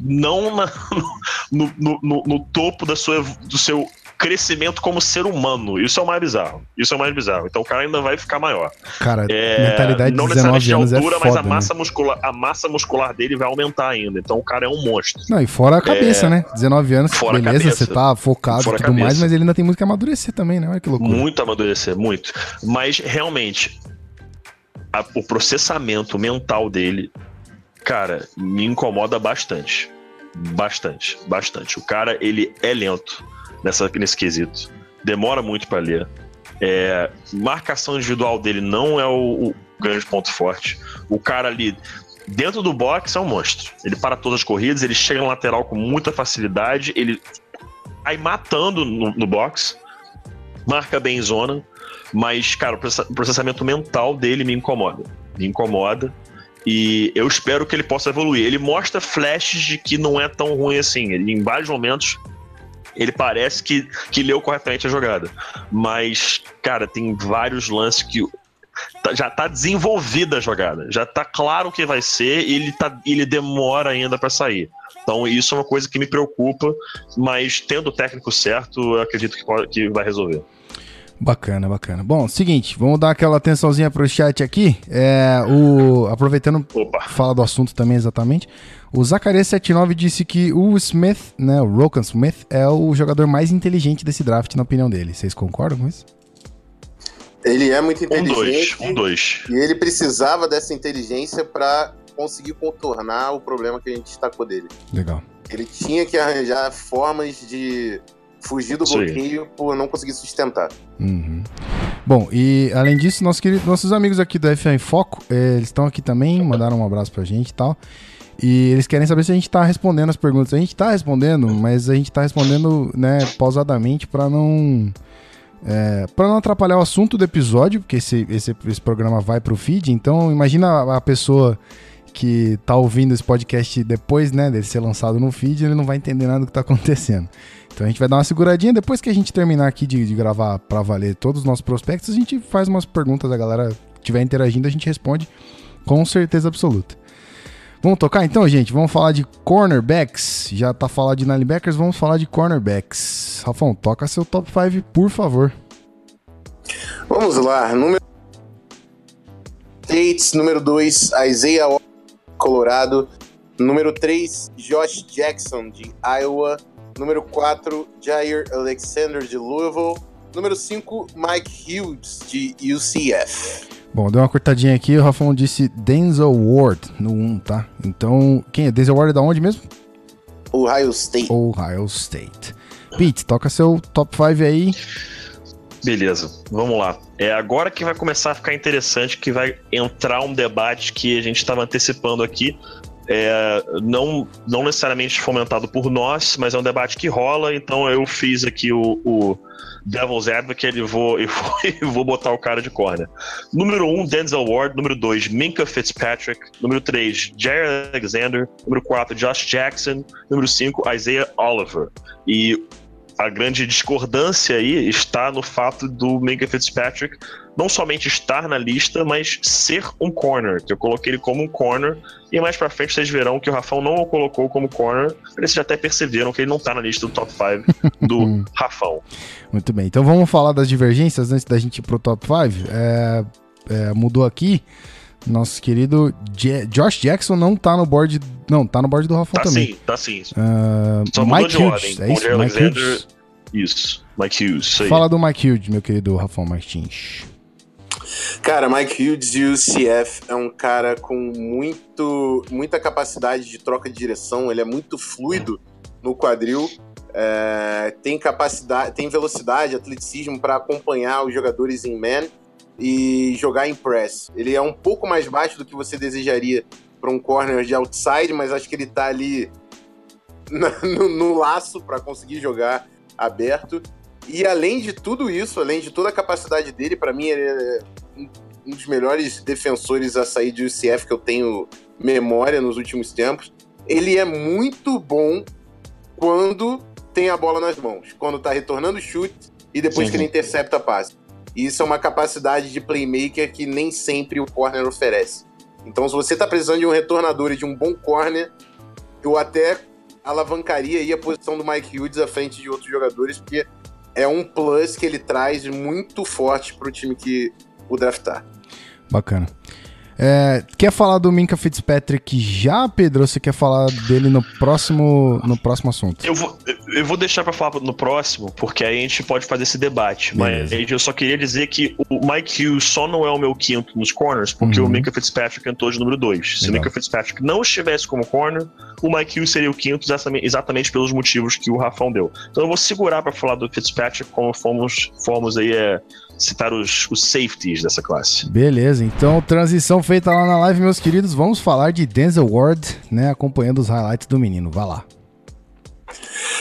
não na- no, no- no- no topo da sua, do seu crescimento como ser humano. Isso é o mais bizarro. Isso é o mais bizarro. Então o cara ainda vai ficar maior. Cara, É, mentalidade de não 19 necessariamente anos de é altura, foda, mas a né? massa, muscular, a massa muscular dele vai aumentar ainda. Então o cara é um monstro. Não, e fora a cabeça, né? 19 anos, Fora beleza, você tá focado Fora e tudo mais, mas ele ainda tem muito que amadurecer também, né? Olha que loucura. Muito amadurecer, muito. Mas realmente, a- o processamento mental dele, cara, me incomoda bastante. Bastante, bastante. O cara, ele é lento nessa, nesse quesito. Demora muito pra ler. É, marcação individual dele não é o, o grande ponto forte. O cara ali, dentro do box, é um monstro. Ele para todas as corridas, ele chega no lateral com muita facilidade, ele vai matando no, no box, marca bem em zona, mas, cara, o processamento mental dele me incomoda. Me incomoda. E eu espero que ele possa evoluir. Ele mostra flashes de que não é tão ruim assim. Ele, em vários momentos, ele parece que, que leu corretamente a jogada. Mas, cara, tem vários lances que tá- já tá desenvolvida a jogada. Já tá claro o que vai ser e ele, tá, ele demora ainda para sair. Então, isso é uma coisa que me preocupa, mas tendo o técnico certo, acredito que, que vai resolver. Bacana, bacana. Bom, seguinte, vamos dar aquela atençãozinha pro chat aqui. É, o, aproveitando, Opa. fala do assunto também exatamente. O Zacarias79 disse que o Smith, né, o Rokan Smith, é o jogador mais inteligente desse draft, na opinião dele. Vocês concordam com isso? Ele é muito Um dois, inteligente um dois. e ele precisava dessa inteligência para conseguiu contornar o problema que a gente destacou dele. Legal. Ele tinha que arranjar formas de fugir do bloqueio por não conseguir sustentar. Uhum. Bom, e além disso, nossos, queridos, nossos amigos aqui do FA em Foco, eh, eles estão aqui também, mandaram um abraço pra gente e tal. E eles querem saber se a gente tá respondendo as perguntas. A gente tá respondendo, mas a gente tá respondendo, né, pausadamente pra não. É, para não atrapalhar o assunto do episódio, porque esse, esse, esse programa vai pro feed, então imagina a pessoa que tá ouvindo esse podcast depois, né, dele ser lançado no feed, ele não vai entender nada do que tá acontecendo. Então a gente vai dar uma seguradinha. Depois que a gente terminar aqui de, de gravar pra valer todos os nossos prospectos, a gente faz umas perguntas, a galera estiver interagindo, a gente responde com certeza absoluta. Vamos tocar então, gente? Vamos falar de cornerbacks. Já tá falando de linebackers, vamos falar de cornerbacks. Rafão, toca seu top 5, por favor. Vamos lá, número States, número 2, Isaiah Colorado, número 3, Josh Jackson de Iowa, número 4, Jair Alexander de Louisville, número 5, Mike Hughes de UCF. Bom, deu uma cortadinha aqui, o Rafão disse Denzel Ward no 1, tá? Então, quem é? Denzel Ward é da onde mesmo? Ohio State. Ohio State. Pete, toca seu top 5 aí. Beleza, vamos lá. É agora que vai começar a ficar interessante, que vai entrar um debate que a gente estava antecipando aqui. É, não, não necessariamente fomentado por nós, mas é um debate que rola, então eu fiz aqui o, o Devil's Advocate e vou, e vou, e vou botar o cara de corner. Número 1, um, Denzel Ward. Número 2, Minka Fitzpatrick. Número 3, Jair Alexander. Número 4, Josh Jackson. Número 5, Isaiah Oliver. E a grande discordância aí está no fato do Minka Fitzpatrick não somente estar na lista, mas ser um corner, que eu coloquei ele como um corner, e mais pra frente vocês verão que o Rafão não o colocou como corner, eles já até perceberam que ele não tá na lista do top 5 do Rafão. Muito bem, então vamos falar das divergências antes da gente ir pro top 5. É, é, mudou aqui. Nosso querido Je Josh Jackson não tá no board. Não, tá no board do Rafão Tá também. sim, tá sim. Uh, Só mudou Mike de Hughes, ordem. é isso? Mike Alexander. Hughes. Isso, Mike Hughes. Fala do Mike Hughes, meu querido Rafão Martins. Cara, Mike Hughes de UCF é um cara com muito, muita capacidade de troca de direção, ele é muito fluido no quadril, é, tem capacidade, tem velocidade, atleticismo para acompanhar os jogadores em man e jogar em press. Ele é um pouco mais baixo do que você desejaria para um corner de outside, mas acho que ele tá ali na- no, no laço para conseguir jogar aberto. E além de tudo isso, além de toda a capacidade dele, para mim ele é um- um dos melhores defensores a sair de UCF que eu tenho memória nos últimos tempos. Ele é muito bom quando tem a bola nas mãos, quando tá retornando o chute e depois Sim. que ele intercepta a passe. E isso é uma capacidade de playmaker que nem sempre o corner oferece. Então, se você tá precisando de um retornador e de um bom corner, eu até alavancaria aí a posição do Mike Hughes à frente de outros jogadores, porque é um plus que ele traz muito forte pro time que o draftar. Bacana. É, quer falar do Minka Fitzpatrick já, Pedro? Ou você quer falar dele no próximo, no próximo assunto? Eu vou, eu vou deixar pra falar no próximo, porque aí a gente pode fazer esse debate. Mas Beleza. eu só queria dizer que o Mike Hughes só não é o meu quinto nos corners, porque Uhum. o Minka Fitzpatrick entrou de número 2. Se o. Minka Fitzpatrick não estivesse como corner, o Mike Hughes seria o quinto exatamente, pelos motivos que o Rafão deu. Então eu vou segurar pra falar do Fitzpatrick como fomos, fomos aí é, citar os, os safeties dessa classe. Beleza, então transição feita lá na live, meus queridos. Vamos falar de Denzel Ward, né? Acompanhando os highlights do menino. Vai lá.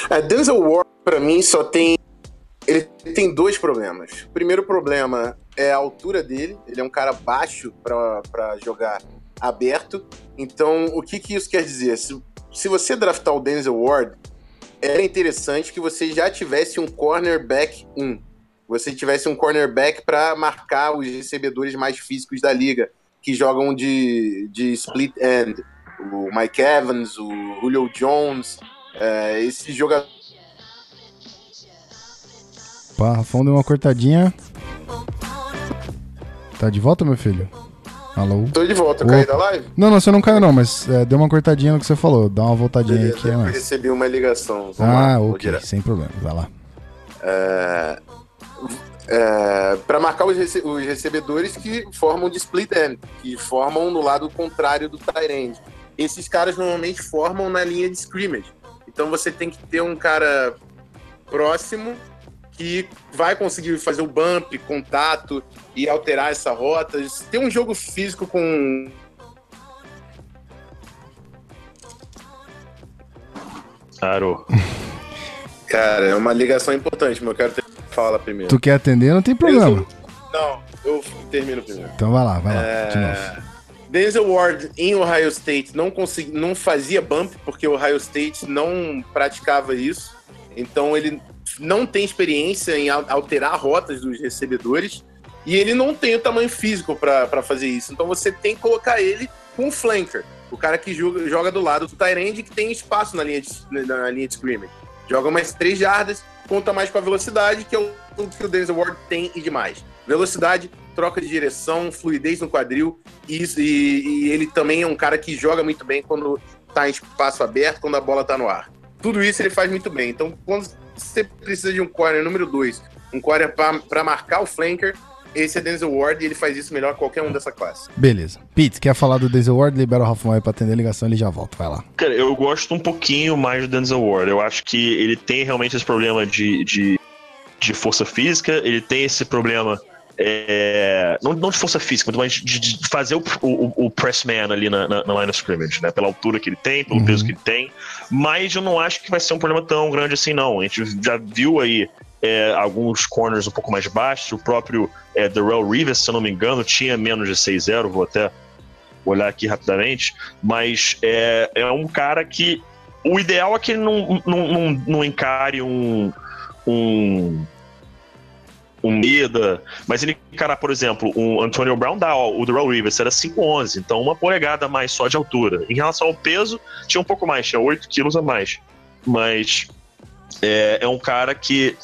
A Denzel Ward, pra mim, só tem. Ele tem dois problemas. O primeiro problema é a altura dele. Ele é um cara baixo pra pra jogar aberto. Então, o que, que isso quer dizer? Se, se você draftar o Denzel Ward, era interessante que você já tivesse um cornerback 1. Você tivesse um cornerback para marcar os recebedores mais físicos da liga, que jogam de, de split end. O Mike Evans, o Julio Jones, é, esse jogador. Pá, Rafão deu uma cortadinha. Tá de volta, meu filho? Alô? Tô de volta, eu caí da live? Não, não, você não caiu não, mas é, deu uma cortadinha no que você falou. Dá uma voltadinha aí Beleza, que é eu mais. recebi uma ligação. Ah, lá, ok, sem problema. Vai lá. é, para marcar os, rece os, recebedores que formam de split end, que formam no lado contrário do tight end. Esses caras normalmente formam na linha de scrimmage. Então você tem que ter um cara próximo que vai conseguir fazer o bump, contato e alterar essa rota. Ter um jogo físico com Claro. Cara, é uma ligação importante, mas eu quero ter fala primeiro. Tu quer atender? Não tem problema. Não, eu termino primeiro. Então vai lá, vai lá, é... de novo. Denzel Ward em Ohio State não, consegui, não fazia bump, porque o Ohio State não praticava isso. Então ele não tem experiência em alterar rotas dos recebedores. E ele não tem o tamanho físico para fazer isso. Então você tem que colocar ele com o flanker. O cara que joga, joga do lado do Tyrande que tem espaço na linha de, na linha de scrimmage. Joga mais três jardas, conta mais com a velocidade, que é o que o Denzel Ward tem e demais. Velocidade, troca de direção, fluidez no quadril, e, e, e ele também é um cara que joga muito bem quando está em espaço aberto, quando a bola está no ar. Tudo isso ele faz muito bem. Então, quando você precisa de um corner número 2, um corner para marcar o flanker, esse é Denzel Ward e ele faz isso melhor que qualquer um dessa classe. Beleza. Pete, quer falar do Denzel Ward? Libera o Rafa Maia pra atender a ligação, ele já volta. Vai lá. Cara, eu gosto um pouquinho mais do Denzel Ward. Eu acho que ele tem realmente esse problema de, de, de força física, ele tem esse problema. É, não, não de força física, mas de, de fazer o, o, o pressman ali na, na, na, line of scrimmage, né? Pela altura que ele tem, pelo uhum. peso que ele tem. Mas eu não acho que vai ser um problema tão grande assim, não. A gente já viu aí é, alguns corners um pouco mais baixos. O próprio é, Darrell Rivers, se eu não me engano, tinha menos de 6-0, vou até olhar aqui rapidamente. Mas é, é um cara que. O ideal é que ele não, não, não, não encare um. um um Mida, mas ele encarar, por exemplo, um Antonio Brown dá, ó, o Darrell Rivers era 5'11, então uma polegada mais só de altura. Em relação ao peso, tinha um pouco mais, tinha 8 quilos a mais. Mas é, é um cara que,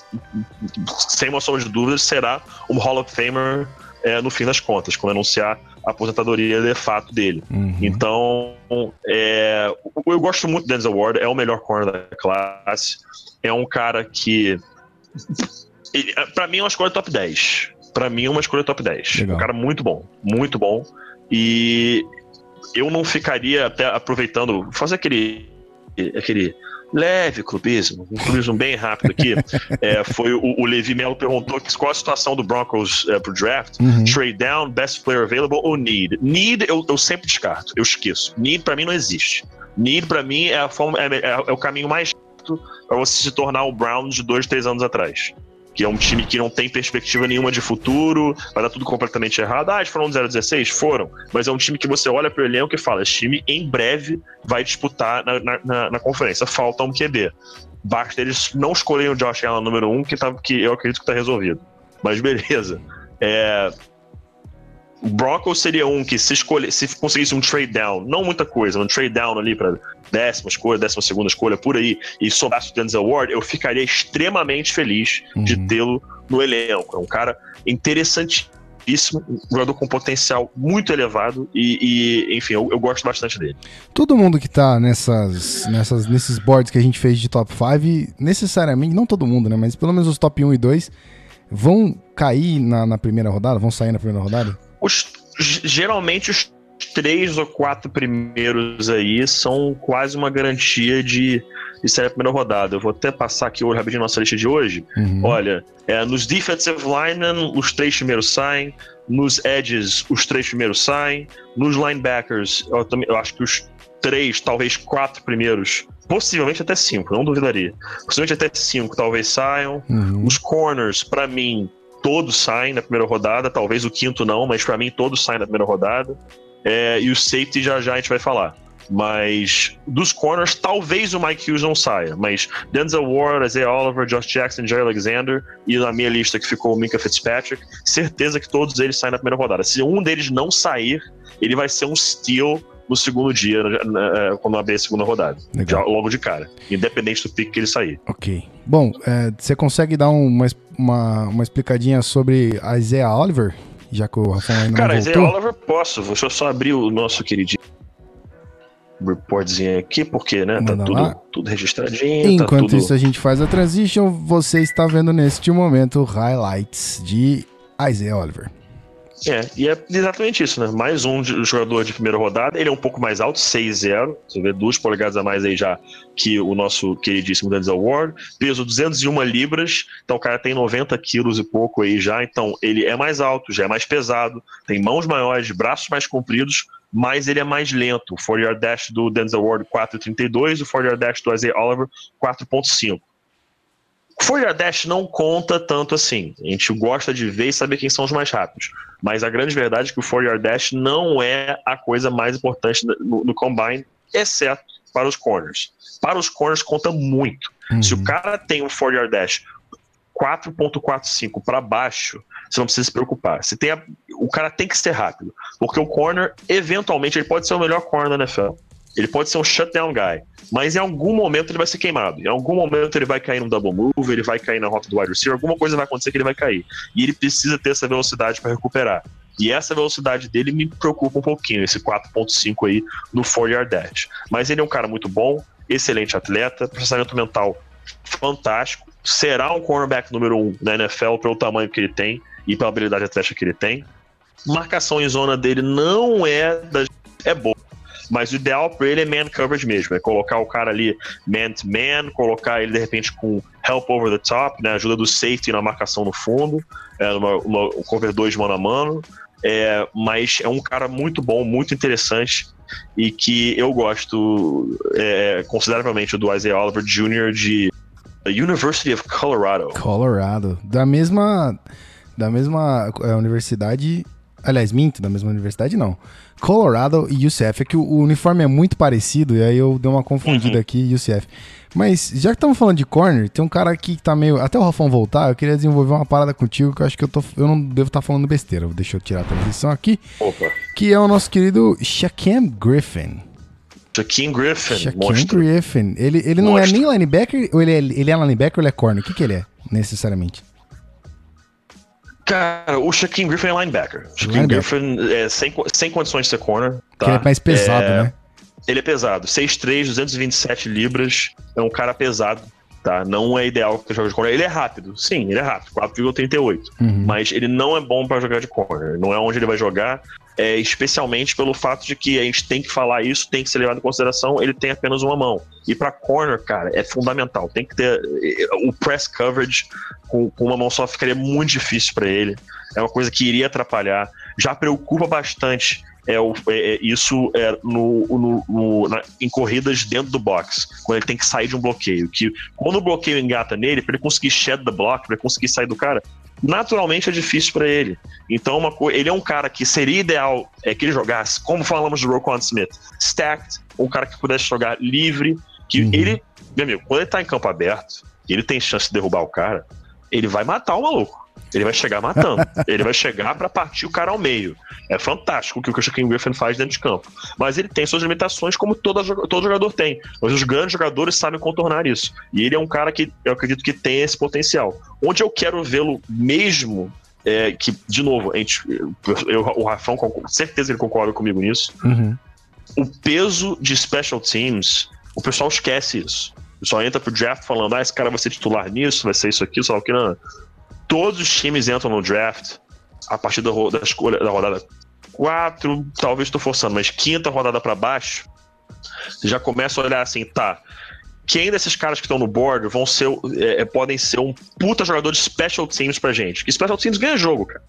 sem uma sombra de dúvidas, será um Hall of Famer é, no fim das contas, quando anunciar a aposentadoria de fato dele. Uhum. Então, é, eu gosto muito do Denzel Ward, é o melhor corner da classe. É um cara que. para mim é uma escolha top 10. Para mim é uma escolha top 10. Legal. Um cara muito bom, muito bom. E eu não ficaria até aproveitando, fazer aquele aquele leve clubismo, um clubismo bem rápido aqui. é, foi o, o, Levi Melo perguntou qual a situação do Broncos é, pro draft. Uhum. Trade down, best player available ou need? Need eu, eu sempre descarto, eu esqueço. Need para mim não existe. Need para mim é, a forma, é, é, é o caminho mais rápido para você se tornar o Brown de dois, três anos atrás que é um time que não tem perspectiva nenhuma de futuro, vai dar tudo completamente errado. Ah, eles foram 0-16? Foram. Mas é um time que você olha pro elenco e fala: esse time em breve vai disputar na, na, na conferência. Falta um QB. Basta eles não escolherem o Josh Allen número 1, um, que, tá, que eu acredito que tá resolvido. Mas beleza. É, Broncos seria um que se escolher, se conseguisse um trade down, não muita coisa, um trade down ali para décima escolha, décima segunda escolha, por aí, e sobrasse o Denzel Ward, eu ficaria extremamente feliz uhum. de tê-lo no elenco. É um cara interessantíssimo, um jogador com potencial muito elevado e, e enfim, eu, eu, gosto bastante dele. Todo mundo que tá nessas, nessas, nesses boards que a gente fez de top 5, necessariamente, não todo mundo, né, mas pelo menos os top 1 e 2, vão cair na, na primeira rodada? Vão sair na primeira rodada? Os, geralmente os três ou quatro primeiros aí são quase uma garantia de, de sair a primeira rodada. Eu vou até passar aqui hoje rapidinho nossa lista de hoje. Uhum. Olha, é, nos defensive linemen, os três primeiros saem. Nos edges, os três primeiros saem. Nos linebackers, eu, também, eu acho que os três, talvez quatro primeiros, possivelmente até cinco, não duvidaria. Possivelmente até cinco talvez saiam. Uhum. Os corners, para mim, todos saem na primeira rodada, talvez o quinto não, mas para mim todos saem na primeira rodada. É, e o safety já já a gente vai falar. Mas dos corners, talvez o Mike Hughes não saia. Mas Denzel Ward, Isaiah Oliver, Josh Jackson, Jerry Alexander e na minha lista que ficou o Minka Fitzpatrick, certeza que todos eles saem na primeira rodada. Se um deles não sair, ele vai ser um steal no segundo dia, é, quando abrir a segunda rodada. Já, logo de cara. Independente do pique que ele sair. Ok. Bom, é, você consegue dar uma, uma, uma explicadinha sobre a Isaiah Oliver? Já que o Rafael ainda Cara, não Isaiah Oliver posso. Deixa eu só abrir o nosso queridinho. reportzinho aqui, porque, né, tá tudo, tudo registradinho, tá Enquanto tudo... isso a gente faz a transition, você está vendo neste momento highlights de Isaiah Oliver. É, e é exatamente isso, né? Mais um jogador de primeira rodada. Ele é um pouco mais alto, 6-0. Você vê duas polegadas a mais aí já que o nosso queridíssimo Denzel Ward. Peso 201 libras. Então o cara tem 90 quilos e pouco aí já. Então ele é mais alto, já é mais pesado. Tem mãos maiores, braços mais compridos. Mas ele é mais lento. O 4 yard dash do Denzel Ward 4.32. O 4 yard dash do Isaiah Oliver 4.5. O 4 yard dash não conta tanto assim. A gente gosta de ver e saber quem são os mais rápidos. Mas a grande verdade é que o 4 yard dash não é a coisa mais importante no, no combine, exceto para os corners. Para os corners conta muito. Se o cara tem um 4 yard dash 4.45 para baixo, você não precisa se preocupar. Se tem a- o cara tem que ser rápido, porque o corner eventualmente ele pode ser o melhor corner da NFL. Ele pode ser um shutdown guy, mas em algum momento ele vai ser queimado. Em algum momento ele vai cair num double move, ele vai cair na rota do wide receiver, alguma coisa vai acontecer que ele vai cair. E ele precisa ter essa velocidade para recuperar. E essa velocidade dele me preocupa um pouquinho, esse 4.5 aí no 4 yard dash. Mas ele é um cara muito bom, excelente atleta, processamento mental fantástico. Será um cornerback número um na NFL pelo tamanho que ele tem e pela habilidade atlética que ele tem. Marcação em zona dele não é das é boa. Mas o ideal para ele é man coverage mesmo, é colocar o cara ali man to man, colocar ele de repente com help over the top, né, ajuda do safety na marcação no fundo, é, uma, uma, um cover 2 mano a mano. É, mas é um cara muito bom, muito interessante e que eu gosto é, consideravelmente do Isaiah Oliver Jr. de University of Colorado. Colorado. Da mesma. Da mesma é, universidade. Aliás, minto, da mesma universidade não. Colorado e UCF. É que o, o uniforme é muito parecido, e aí eu dei uma confundida Uhum. aqui, UCF. Mas, já que estamos falando de corner, tem um cara aqui que tá meio. Até o Rafão voltar, eu queria desenvolver uma parada contigo que eu acho que eu, tô, eu não devo estar falando besteira. Deixa eu tirar a transição aqui. Opa. Que é o nosso querido Shaquem Griffin. Shaquem Griffin, Shaquem. Griffin. Ele, ele não é nem linebacker, ou ele é, ele é linebacker ou ele é corner? O que, que ele é, necessariamente? Cara, o Shaquem Griffin é linebacker. Shaquem. Griffin é sem, sem condições de ser corner. Tá? Ele é mais pesado, É, né? Ele é pesado. 6'3", 227 libras. É um cara pesado. Tá? Não é ideal para jogar de corner. Ele é rápido. Sim, ele é rápido. 4,38. Uhum. Mas ele não é bom para jogar de corner. Não é onde ele vai jogar. É, especialmente pelo fato de que a gente tem que falar isso, tem que ser levado em consideração. Ele tem apenas uma mão. E para corner, cara, é fundamental. Tem que ter eh, o press coverage com, com uma mão só ficaria muito difícil para ele. É uma coisa que iria atrapalhar. Já preocupa bastante é, o, é, é, isso é, no, no- no- na- em corridas dentro do box, quando ele tem que sair de um bloqueio. Que quando o bloqueio engata nele, para ele conseguir shed the block, para ele conseguir sair do cara, naturalmente é difícil para ele. Então, uma co- ele é um cara que seria ideal é, que ele jogasse, como falamos do Roquan Smith, stacked, um cara que pudesse jogar livre, que Uhum. ele, meu amigo, quando ele tá em campo aberto, ele tem chance de derrubar o cara, ele vai matar o maluco. Ele vai chegar matando. ele vai chegar para partir o cara ao meio. É fantástico o que o Shaquem Griffin faz dentro de campo. Mas ele tem suas limitações, como todo, todo jogador tem. Mas os grandes jogadores sabem contornar isso. E ele é um cara que eu acredito que tem esse potencial. Onde eu quero vê-lo mesmo. É, que, de novo, a gente, eu- o Rafão, com certeza ele concorda comigo nisso. Uhum. O peso de special teams, o pessoal esquece isso. Pessoal entra pro draft falando, ah, esse cara vai ser titular nisso, vai ser isso aqui, só que não. Todos os times entram no draft a partir da, da escolha da rodada 4, talvez estou forçando, mas quinta rodada para baixo, você já começa a olhar assim, tá. Quem desses caras que estão no board vão ser, é, é, podem ser um puta jogador de special teams pra gente? Que special teams ganha jogo, cara.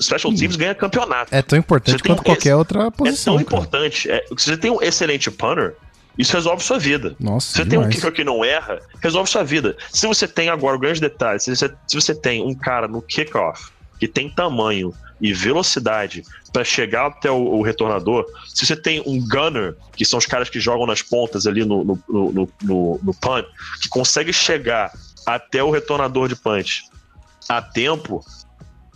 Special- teams ganha campeonato. É tão importante quanto um- qualquer outra É posição. tão cara. importante. É, se você tem um excelente punter, isso resolve sua vida. Nossa, Se você tem um demais. kicker que não erra, resolve sua vida. Se você tem agora o grande detalhe, se você, se você tem um cara no kickoff que tem tamanho e velocidade para chegar até o, o retornador, se você tem um gunner, que são os caras que jogam nas pontas ali no, no, no, no, no- punt, que consegue chegar até o retornador de punch a tempo,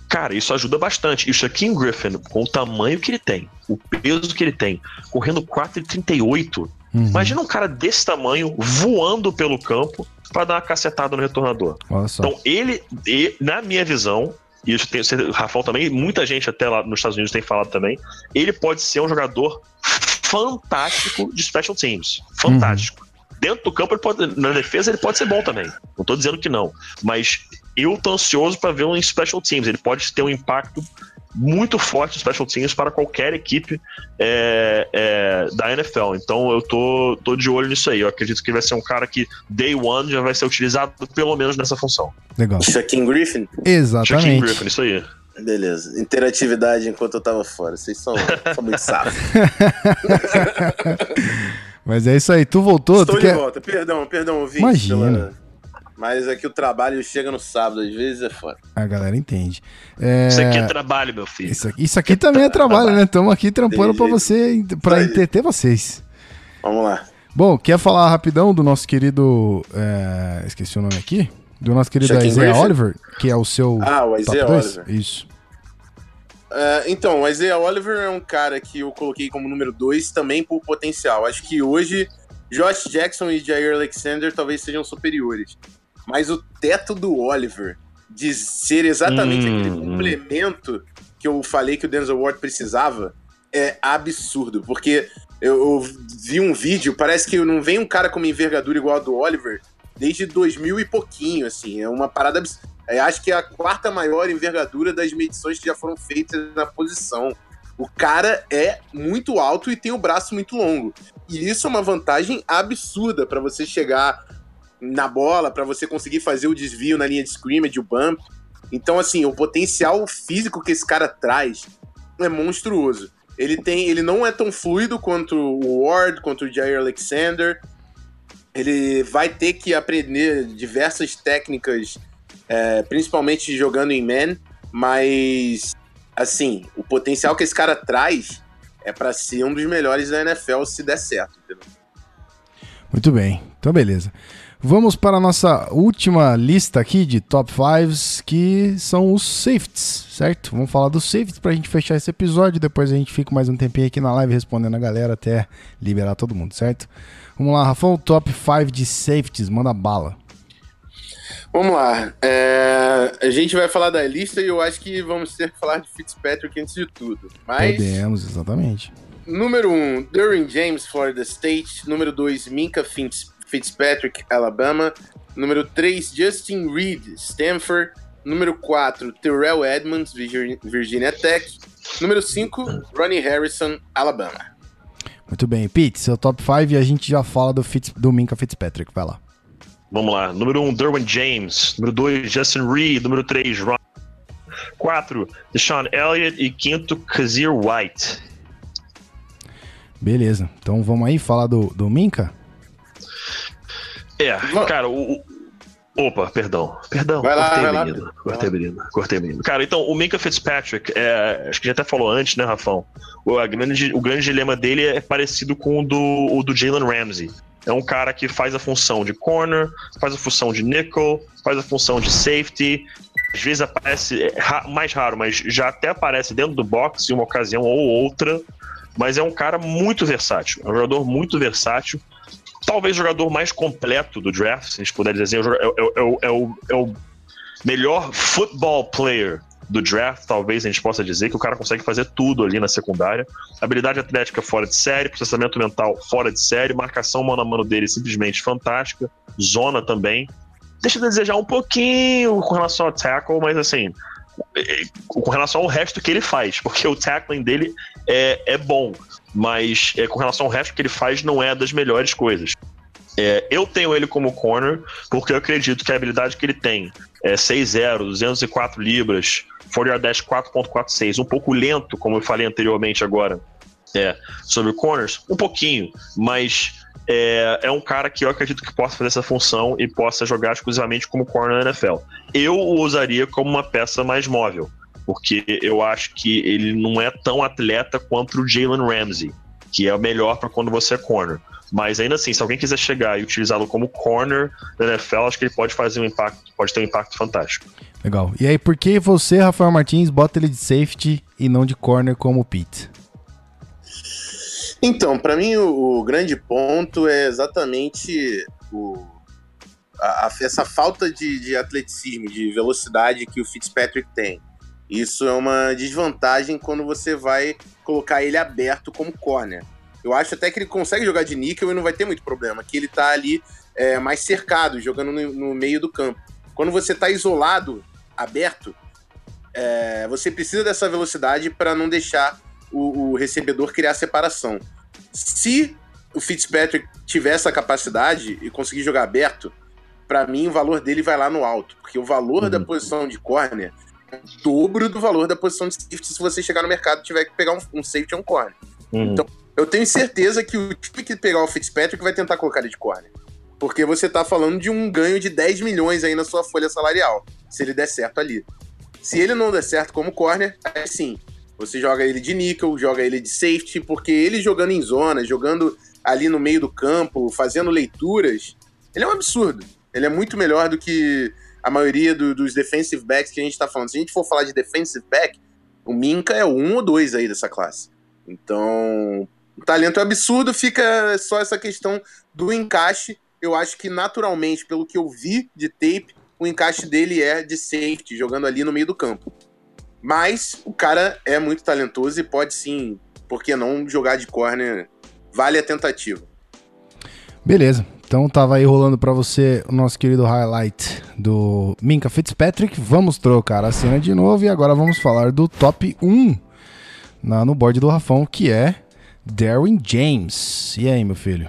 cara, isso ajuda bastante. E o Shaquem Griffin, com o tamanho que ele tem, o peso que ele tem, correndo 4,38, Uhum. Imagina um cara desse tamanho voando pelo campo para dar uma cacetada no retornador. Então, ele, e- na minha visão, e isso tem, o Rafael também, muita gente até lá nos Estados Unidos tem falado também, ele pode ser um jogador fantástico de special teams. Fantástico. Uhum. Dentro do campo, ele pode, na defesa, ele pode ser bom também. Não tô dizendo que não. Mas eu tô ansioso para ver um em special teams. Ele pode ter um impacto muito forte special teams para qualquer equipe é, é, da NFL. Então eu tô, tô de olho nisso aí. Eu acredito que vai ser um cara que day one já vai ser utilizado pelo menos nessa função. Legal. Shaquem Griffin? Exatamente. Shaquem Griffin, isso aí. Beleza. Interatividade enquanto eu tava fora. Vocês são, são muito safos. Mas é isso aí. Tu voltou? Estou tu de quer... volta. Perdão, perdão, ouvinte. Imagina. Pela... Mas aqui é o trabalho chega no sábado, às vezes é foda. A galera entende. É... Isso aqui é trabalho, meu filho. Isso aqui, isso aqui também é trabalho, né? Estamos aqui trampando para você, para entreter vocês. Vamos lá. Bom, quer falar rapidão do nosso querido. É... Esqueci o nome aqui? Do nosso querido Shaquem Isaiah Griffin? Oliver, que é o seu. Ah, o Isaiah Oliver. Isso. Uh, então, o Isaiah Oliver é um cara que eu coloquei como número 2 também por potencial. Acho que hoje Josh Jackson e Jair Alexander talvez sejam superiores. Mas o teto do Oliver de ser exatamente hum. aquele complemento que eu falei que o Denzel Ward precisava é absurdo. Porque eu, eu vi um vídeo, parece que não vem um cara com uma envergadura igual a do Oliver desde 2000 e pouquinho, assim. É uma parada. É, acho que é a quarta maior envergadura das medições que já foram feitas na posição. O cara é muito alto e tem o braço muito longo. E isso é uma vantagem absurda para você chegar na bola, para você conseguir fazer o desvio na linha de scrimmage, o bump. Então, assim, o potencial físico que esse cara traz é monstruoso. Ele tem, ele não é tão fluido quanto o Ward, quanto o Jair Alexander. Ele vai ter que aprender diversas técnicas, é, principalmente jogando em man, mas assim, o potencial que esse cara traz é para ser um dos melhores da NFL se der certo, entendeu? Muito bem, então beleza. Vamos para a nossa última lista aqui de top 5s, que são os safeties, certo? Vamos falar dos safeties para a gente fechar esse episódio. Depois a gente fica mais um tempinho aqui na live respondendo a galera até liberar todo mundo, certo? Vamos lá, Rafão, top 5 de safeties, manda bala. Vamos lá. É, a gente vai falar da lista e eu acho que vamos ter que falar de Fitzpatrick antes de tudo. Mas... Podemos, exatamente. Número 1, um, Derwin James, Florida State. Número 2, Minka Fitzpatrick, Alabama. Número 3, Justin Reed, Stanford. Número 4, Terrell Edmonds, Virginia Tech. Número 5, Ronnie Harrison, Alabama. Muito bem. Pete, seu top 5 e a gente já fala do, Fitz, do Minka Fitzpatrick. Vai lá. Vamos lá. Número 1, um, Derwin James. Número 2, Justin Reed. Número 3, Ron. 4, Deshaun Elliott. E quinto, Kazir White. Beleza. Então vamos aí falar do, do Minka? É, cara, o, Opa, perdão. Perdão. Vai lá, cortei, vai menino. Lá. Cortei, menino. Cortei, menino. Cara, então, o Minka Fitzpatrick, é, acho que já até falou antes, né, Rafão? O, grande, o grande dilema dele é parecido com o do, o do Jalen Ramsey. É um cara que faz a função de corner, faz a função de nickel, faz a função de safety. Às vezes aparece, é, mais raro, mas já até aparece dentro do box em uma ocasião ou outra. Mas é um cara muito versátil. É um jogador muito versátil talvez o jogador mais completo do draft, se a gente puder dizer assim, é, é, é, o, é o melhor football player do draft, talvez a gente possa dizer que o cara consegue fazer tudo ali na secundária. Habilidade atlética fora de série, processamento mental fora de série, marcação mano a mano dele simplesmente fantástica, zona também. Deixa de desejar um pouquinho com relação ao tackle, mas assim, com relação ao resto que ele faz, porque o tackling dele é, é bom mas é, com relação ao resto que ele faz, não é das melhores coisas. É, eu tenho ele como corner, porque eu acredito que a habilidade que ele tem é 6'0, 204 libras, 40 dash 4.46, um pouco lento, como eu falei anteriormente agora, é, sobre corners, um pouquinho, mas é, é, um cara que eu acredito que possa fazer essa função e possa jogar exclusivamente como corner na NFL. Eu o usaria como uma peça mais móvel porque eu acho que ele não é tão atleta quanto o Jalen Ramsey, que é o melhor para quando você é corner. Mas ainda assim, se alguém quiser chegar e utilizá-lo como corner da NFL, acho que ele pode fazer um impacto, pode ter um impacto fantástico. Legal. E aí, por que você, Rafael Martins, bota ele de safety e não de corner como o Pete? Então, para mim o, o, grande ponto é exatamente o, a, a, essa falta de, de atleticismo, de velocidade que o Fitzpatrick tem. Isso é uma desvantagem quando você vai colocar ele aberto como corner. Eu acho até que ele consegue jogar de níquel e não vai ter muito problema, que ele tá ali é, mais cercado, jogando no, no, meio do campo. Quando você tá isolado, aberto, é, você precisa dessa velocidade para não deixar o, o, recebedor criar separação. Se o Fitzpatrick tiver essa capacidade e conseguir jogar aberto, para mim o valor dele vai lá no alto, porque o valor uhum. da posição de corner dobro do valor da posição de safety se você chegar no mercado e tiver que pegar um, um safety ou um corner. Uhum. Então, eu tenho certeza que o time que pegar o Fitzpatrick vai tentar colocar ele de corner. Porque você tá falando de um ganho de 10 milhões aí na sua folha salarial, se ele der certo ali. Se ele não der certo como corner, aí sim, você joga ele de nickel, joga ele de safety, porque ele jogando em zona, jogando ali no meio do campo, fazendo leituras, ele é um absurdo. Ele é muito melhor do que a maioria do, dos defensive backs que a gente tá falando. Se a gente for falar de defensive back, o Minka é um ou dois aí dessa classe. Então, o talento é absurdo, fica só essa questão do encaixe. Eu acho que naturalmente, pelo que eu vi de tape, o encaixe dele é de safety, jogando ali no meio do campo. Mas o cara é muito talentoso e pode sim, por que não jogar de corner? Vale a tentativa. Beleza. Então tava aí rolando para você o nosso querido highlight do Minka Fitzpatrick. Vamos trocar a cena de novo e agora vamos falar do top 1 na, no board do Rafão, que é Darwin James. E aí, meu filho?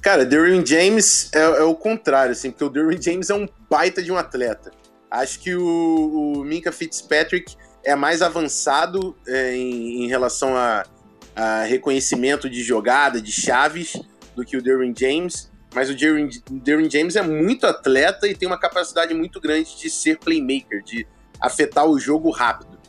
Cara, Derwin James é, é, o contrário, assim, porque o Derwin James é um baita de um atleta. Acho que o, o Minka Fitzpatrick é mais avançado é, em, em, relação a, a, reconhecimento de jogada, de chaves, do que o Derwin James. Mas o Derwin James é muito atleta e tem uma capacidade muito grande de ser playmaker, de afetar o jogo rápido.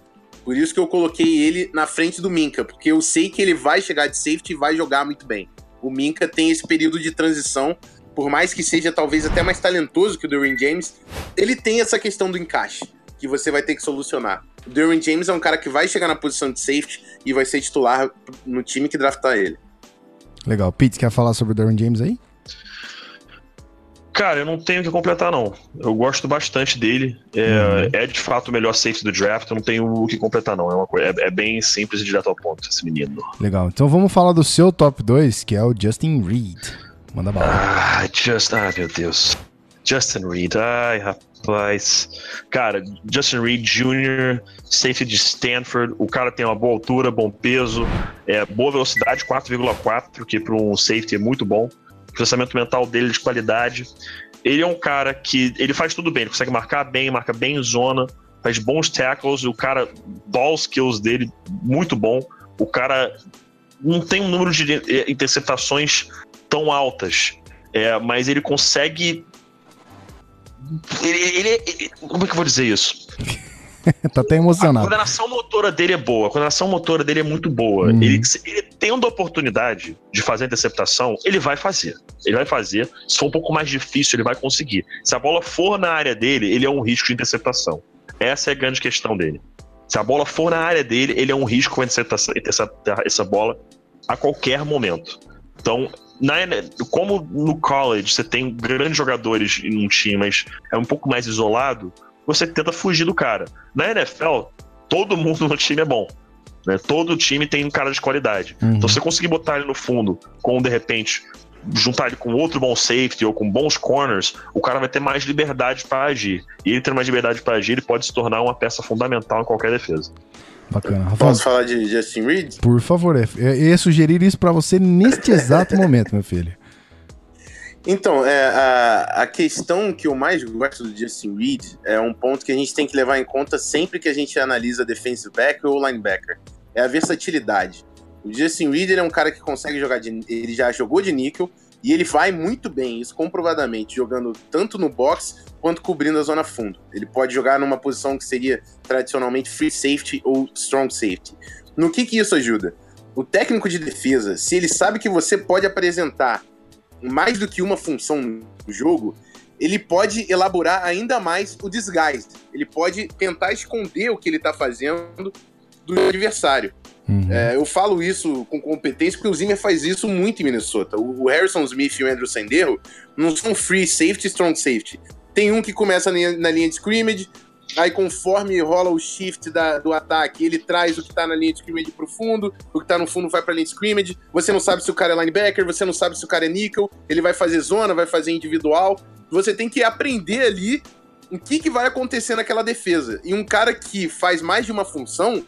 Por isso que eu coloquei ele na frente do Minka, porque eu sei que ele vai chegar de safety e vai jogar muito bem. O Minka tem esse período de transição, por mais que seja talvez até mais talentoso que o Derwin James, ele tem essa questão do encaixe, que você vai ter que solucionar. O Derwin James é um cara que vai chegar na posição de safety e vai ser titular no time que draftar ele. Legal. Pete, quer falar sobre o Derwin James aí? Cara, eu não tenho o que completar, não. Eu gosto bastante dele. É, uhum. é de fato o melhor safety do draft. Eu não tenho o que completar, não. É, uma coisa, é, é, bem simples e direto ao ponto, esse menino. Legal. Então vamos falar do seu top 2, que é o Justin Reed. Manda bala. Ah, just, ah, meu Deus. Justin Reed. Ai, rapaz. Cara, Justin Reed Jr., safety de Stanford. O cara tem uma boa altura, bom peso, é, boa velocidade, 4,4, que para um safety é muito bom processamento mental dele de qualidade. Ele é um cara que ele faz tudo bem, ele consegue marcar bem, marca bem em zona, faz bons tackles, o cara, ball skills dele, muito bom. O cara não tem um número de interceptações tão altas, é, mas ele consegue. Ele, ele, ele, como é que eu vou dizer isso? tá até emocionado. A coordenação motora dele é boa, a coordenação motora dele é muito boa. Uhum. Ele, ele tendo a oportunidade de fazer a interceptação, ele vai fazer. Ele vai fazer. Se for um pouco mais difícil, ele vai conseguir. Se a bola for na área dele, ele é um risco de interceptação. Essa é a grande questão dele. Se a bola for na área dele, ele é um risco de interceptar essa bola a qualquer momento. Então, na, como no college você tem grandes jogadores em um time, mas é um pouco mais isolado, você tenta fugir do cara. Na NFL, todo mundo no time é bom. Né? Todo time tem um cara de qualidade. Uhum. Então, se você conseguir botar ele no fundo com, de repente, juntar ele com outro bom safety ou com bons corners, o cara vai ter mais liberdade para agir. E ele ter mais liberdade para agir, ele pode se tornar uma peça fundamental em qualquer defesa. Bacana. Rafael, Posso falar de Justin Reed? Por favor, eu ia sugerir isso para você neste exato momento, meu filho. Então, é, a, a questão que eu mais gosto do Justin Reed é um ponto que a gente tem que levar em conta sempre que a gente analisa defensive back ou linebacker. É a versatilidade. O Justin Reed é um cara que consegue jogar de. Ele já jogou de níquel e ele vai muito bem, isso comprovadamente, jogando tanto no box quanto cobrindo a zona fundo. Ele pode jogar numa posição que seria tradicionalmente free safety ou strong safety. No que, que isso ajuda? O técnico de defesa, se ele sabe que você pode apresentar mais do que uma função no jogo, ele pode elaborar ainda mais o disguise. Ele pode tentar esconder o que ele está fazendo do adversário. Uhum. É, eu falo isso com competência porque o Zimmer faz isso muito em Minnesota. O, Harrison Smith e o Andrew Sendero não são free safety, strong safety. Tem um que começa na linha de scrimmage, Aí, conforme rola o shift da, do ataque, ele traz o que tá na linha de scrimmage pro fundo, o que tá no fundo vai pra linha de scrimmage. Você não sabe se o cara é linebacker, você não sabe se o cara é nickel, ele vai fazer zona, vai fazer individual. Você tem que aprender ali o que, que vai acontecer naquela defesa. E um cara que faz mais de uma função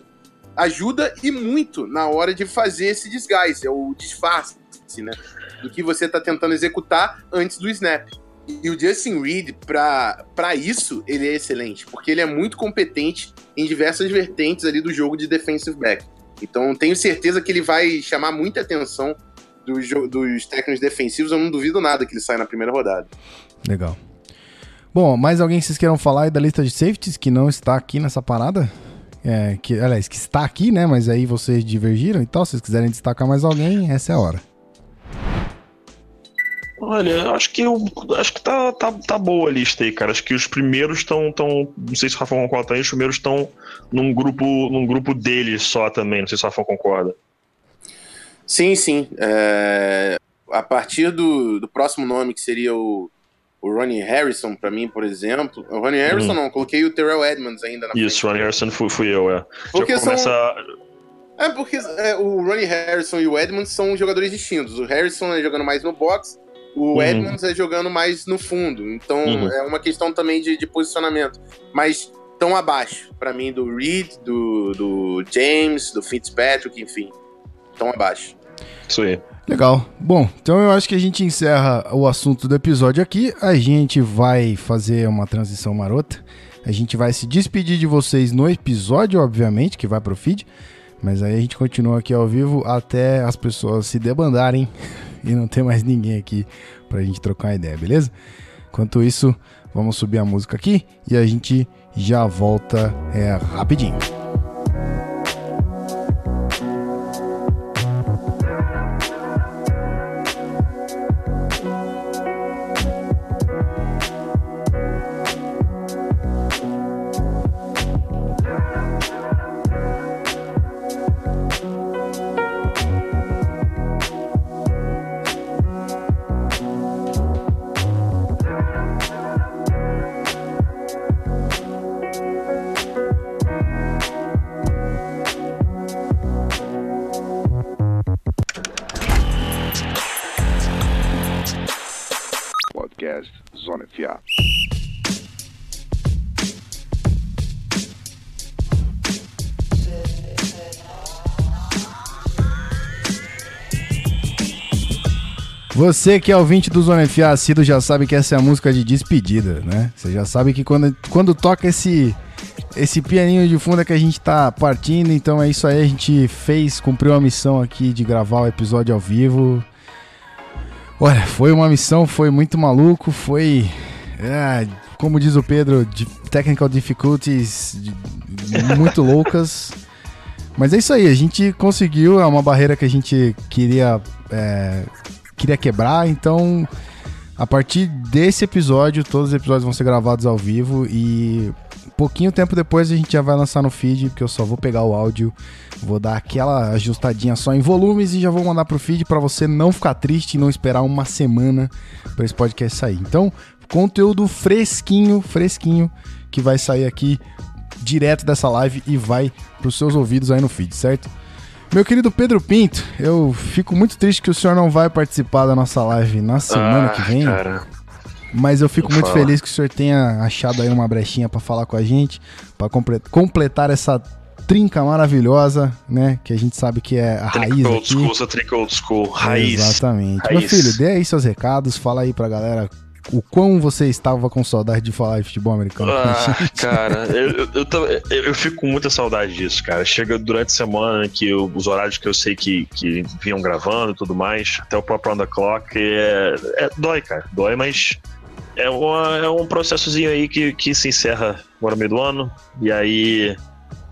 ajuda e muito na hora de fazer esse disguise, é o disfarce, né? Do que você tá tentando executar antes do snap. E o Justin Reed, para isso, ele é excelente, porque ele é muito competente em diversas vertentes ali do jogo de defensive back. Então, tenho certeza que ele vai chamar muita atenção dos, dos técnicos defensivos. Eu não duvido nada que ele saia na primeira rodada. Legal. Bom, mais alguém que vocês queiram falar aí da lista de safeties que não está aqui nessa parada? É, que, aliás, que está aqui, né? Mas aí vocês divergiram e tal. Se vocês quiserem destacar mais alguém, essa é a hora. Olha, acho que eu, acho que tá, tá, tá boa a lista aí, cara. Acho que os primeiros estão. Tão, não sei se o Rafa concorda aí, os primeiros estão num grupo, num grupo deles só também. Não sei se o Rafa concorda. Sim, sim. É, a partir do, do próximo nome, que seria o, o Ronnie Harrison, para mim, por exemplo. O Ronnie Harrison hum. não, coloquei o Terrell Edmonds ainda na Isso, o Ronnie Harrison fui, fui eu, é. Porque são... começa... É porque é, o Ronnie Harrison e o Edmonds são jogadores distintos. O Harrison é jogando mais no box, o uhum. Edmonds é jogando mais no fundo. Então uhum. é uma questão também de, de posicionamento. Mas tão abaixo, para mim, do Reed, do, do James, do Fitzpatrick, enfim. Tão abaixo. Isso aí. Legal. Bom, então eu acho que a gente encerra o assunto do episódio aqui. A gente vai fazer uma transição marota. A gente vai se despedir de vocês no episódio, obviamente, que vai pro feed. Mas aí a gente continua aqui ao vivo até as pessoas se debandarem e não ter mais ninguém aqui pra gente trocar uma ideia, beleza? Enquanto isso, vamos subir a música aqui e a gente já volta é, rapidinho. Você que é ouvinte do Zona FA assíduo já sabe que essa é a música de despedida, né? Você já sabe que quando, quando toca esse esse pianinho de fundo é que a gente tá partindo, então é isso aí, a gente fez, cumpriu a missão aqui de gravar o episódio ao vivo. Olha, foi uma missão, foi muito maluco, foi. É, como diz o Pedro, de technical difficulties muito loucas. Mas é isso aí, a gente conseguiu, é uma barreira que a gente queria é, queria quebrar, então a partir desse episódio, todos os episódios vão ser gravados ao vivo e pouquinho tempo depois a gente já vai lançar no feed, porque eu só vou pegar o áudio, vou dar aquela ajustadinha só em volumes e já vou mandar pro feed para você não ficar triste e não esperar uma semana para esse podcast sair. Então, conteúdo fresquinho, fresquinho que vai sair aqui direto dessa live e vai pros seus ouvidos aí no feed, certo? Meu querido Pedro Pinto, eu fico muito triste que o senhor não vai participar da nossa live na semana ah, que vem. Cara. Mas eu fico muito fala. feliz que o senhor tenha achado aí uma brechinha para falar com a gente, para completar essa trinca maravilhosa, né? Que a gente sabe que é a trinca raiz old aqui. School, trinca old school, raiz. Exatamente. Raiz. Meu filho, dê aí seus recados, fala aí pra galera o quão você estava com saudade de falar de futebol americano. Ah, cara, eu, eu, eu, eu, fico com muita saudade disso, cara. Chega durante a semana que eu, os horários que eu sei que, que vinham gravando e tudo mais, até o próprio on the clock, é, é, dói, cara. Dói, mas é, uma, é um processozinho aí que, que se encerra agora no meio do ano. E aí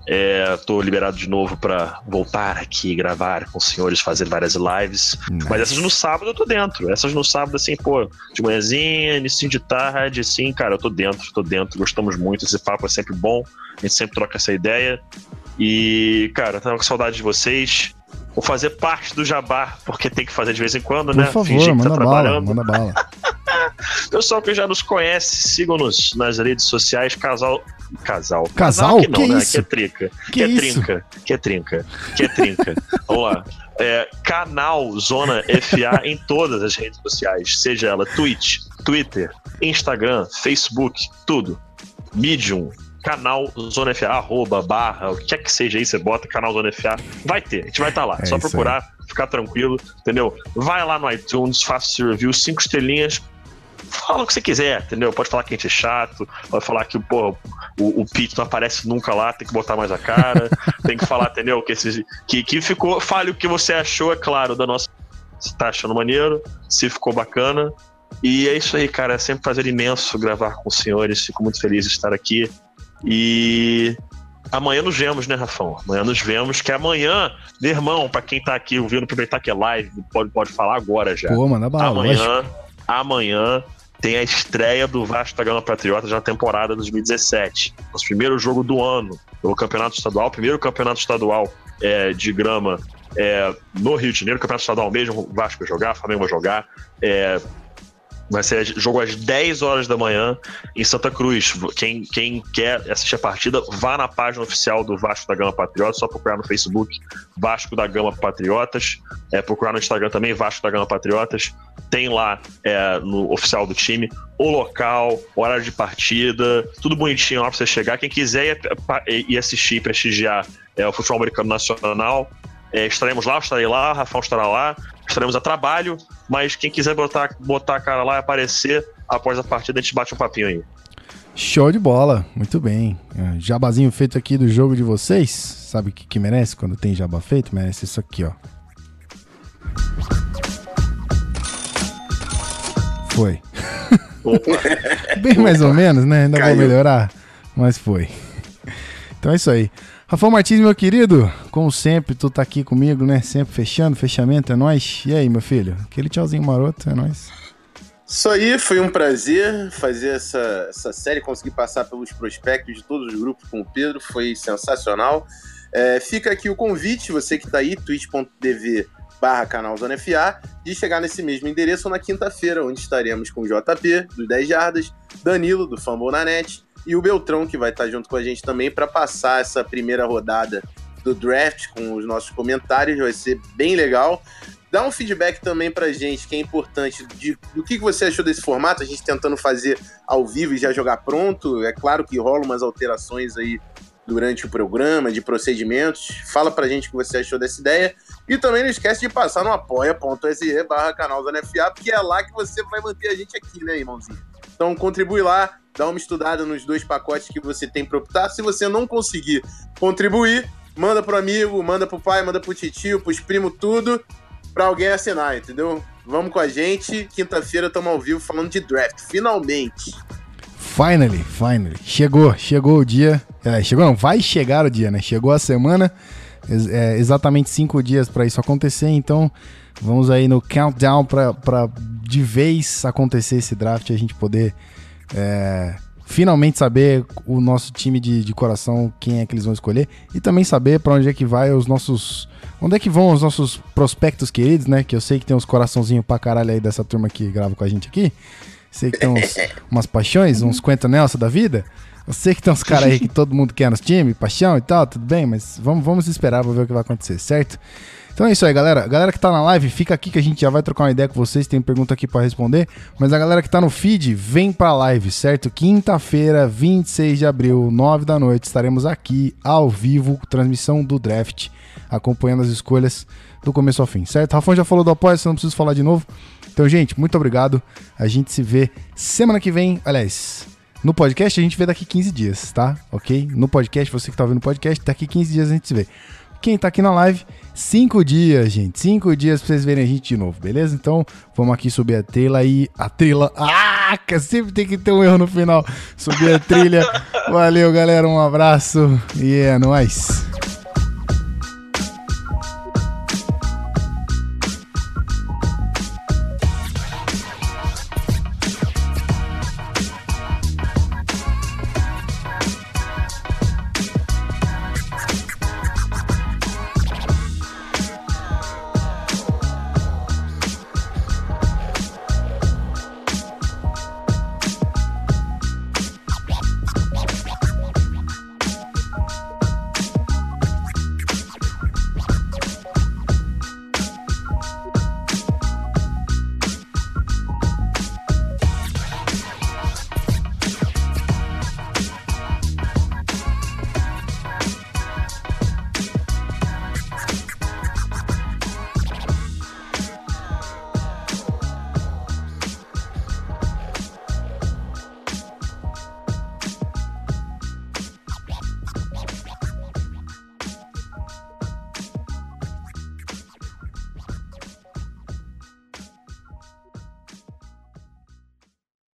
é, tô liberado de novo para voltar aqui gravar com os senhores, fazer várias lives. Nice. Mas essas no sábado eu tô dentro. Essas no sábado, assim, pô, de manhãzinha, início de tarde, assim, cara, eu tô dentro, tô dentro. Gostamos muito. Esse papo é sempre bom. A gente sempre troca essa ideia. E, cara, tava com saudade de vocês. Vou fazer parte do jabá, porque tem que fazer de vez em quando, Por né? Favor, Fingir que tá tá bala, manda bala. Pessoal que já nos conhece, sigam-nos nas redes sociais, casal. Casal. Casal? que não, Que né? isso? Que é trinca. Que Que, é isso? trinca. Que é trinca. Que é trinca. Vamos lá. É, canal Zona FA em todas as redes sociais, seja ela Twitch, Twitter, Instagram, Facebook, tudo. Medium, canal Zona FA, arroba, barra, o que quer que seja aí, você bota canal Zona FA, vai ter, a gente vai estar lá. É Só isso aí. procurar, ficar tranquilo, entendeu? Vai lá no iTunes, faça seu review, cinco estrelinhas, fala o que você quiser, entendeu? Pode falar que a gente é chato, pode falar que porra, o, o Pete não aparece nunca lá, tem que botar mais a cara, tem que falar, entendeu? Que, esses, que, que ficou. Fale o que você achou, é claro, da nossa. Se tá achando maneiro, se ficou bacana. E é isso aí, cara. É sempre um prazer imenso gravar com os senhores. Fico muito feliz de estar aqui. E amanhã nos vemos, né, Rafão? Amanhã nos vemos, que amanhã, meu irmão, pra quem tá aqui ouvindo, aproveitar que é live, pode, pode falar agora já. Pô, manda bala, lógico. amanhã, amanhã tem a estreia do Vasco da Gama Patriotas na temporada 2017. Nosso primeiro jogo do ano pelo Campeonato Estadual, primeiro campeonato estadual é, de grama é, no Rio de Janeiro, campeonato estadual mesmo, o Vasco vai jogar, o Flamengo vai jogar. É, vai ser jogo às 10 horas da manhã em Santa Cruz. Quem, quem quer assistir a partida, vá na página oficial do Vasco da Gama Patriotas, só procurar no Facebook Vasco da Gama Patriotas, é, procurar no Instagram também Vasco da Gama Patriotas. Tem lá é, no oficial do time o local, horário de partida, tudo bonitinho lá pra você chegar. Quem quiser ir, ir- ir assistir prestigiar é, o futebol americano nacional, é, estaremos lá, estarei lá, o Rafão estará lá, estaremos a trabalho, mas quem quiser botar, botar a cara lá e aparecer, após a partida a gente bate um papinho aí. Show de bola, muito bem. É, Jabazinho feito aqui do jogo de vocês. Sabe o que, que merece quando tem jabá feito? Merece isso aqui, ó. Foi. Opa, Bem mais ou menos, né? Ainda vou Caiu. melhorar, mas foi. Então é isso aí. Rafael Martins, meu querido, como sempre, tu tá aqui comigo, né? Sempre fechando, fechamento, é nóis. E aí, meu filho? Aquele tchauzinho maroto, é nóis. Isso aí, foi um prazer fazer essa, essa série, conseguir passar pelos prospectos de todos os grupos com o Pedro, foi sensacional. É, fica aqui o convite, você que tá aí, twitch.tv barra canal Zona FA, de chegar nesse mesmo endereço na quinta-feira, onde estaremos com o JP, dos 10 Jardas, Danilo, do Fumble na Net, e o Beltrão, que vai estar junto com a gente também para passar essa primeira rodada do draft com os nossos comentários, vai ser bem legal. Dá um feedback também pra gente, que é importante, de, do que que você achou desse formato, a gente tentando fazer ao vivo e já jogar pronto. É claro que rolam umas alterações aí durante o programa, de procedimentos. Fala pra gente o que você achou dessa ideia. E também não esquece de passar no apoia.se barra canal Zona FA, porque é lá que você vai manter a gente aqui, né, irmãozinho? Então contribui lá, dá uma estudada nos dois pacotes que você tem para optar. Se você não conseguir contribuir, manda pro amigo, manda pro pai, manda pro titio, pros primos, tudo, pra alguém assinar, entendeu? Vamos com a gente. Quinta-feira estamos ao vivo falando de draft, finalmente. Finally, finally. Chegou, chegou o dia. É, chegou não, vai chegar o dia, né? Chegou a semana. é, exatamente cinco dias para isso acontecer, então vamos aí no countdown para de vez acontecer esse draft e a gente poder é, finalmente saber o nosso time de, de coração, quem é que eles vão escolher e também saber para onde é que vai os nossos. Onde é que vão os nossos prospectos queridos, né? Que eu sei que tem uns coraçãozinhos pra caralho aí dessa turma que grava com a gente aqui. Sei que tem uns, umas paixões, uns Quentin Nelson da vida. Eu sei que tem uns caras aí que todo mundo quer nos times, paixão e tal, tudo bem, mas vamos, vamos esperar pra ver o que vai acontecer, certo? Então é isso aí, galera. Galera que tá na live, fica aqui que a gente já vai trocar uma ideia com vocês. Tem pergunta aqui pra responder. Mas a galera que tá no feed, vem pra live, certo? Quinta-feira, 26 de abril, 9 da noite, estaremos aqui ao vivo, transmissão do draft, acompanhando as escolhas do começo ao fim, certo? Rafão já falou do apoio, não precisa falar de novo. Então, gente, muito obrigado. A gente se vê semana que vem. Aliás, no podcast a gente vê daqui 15 dias, tá? Ok? No podcast, você que tá ouvindo o podcast, daqui 15 dias a gente se vê. Quem tá aqui na live, 5 dias, gente. 5 dias pra vocês verem a gente de novo, beleza? Então, vamos aqui subir a trilha aí. A trilha. Ah, sempre tem que ter um erro no final. Subir a trilha. Valeu, galera. Um abraço e é nóis.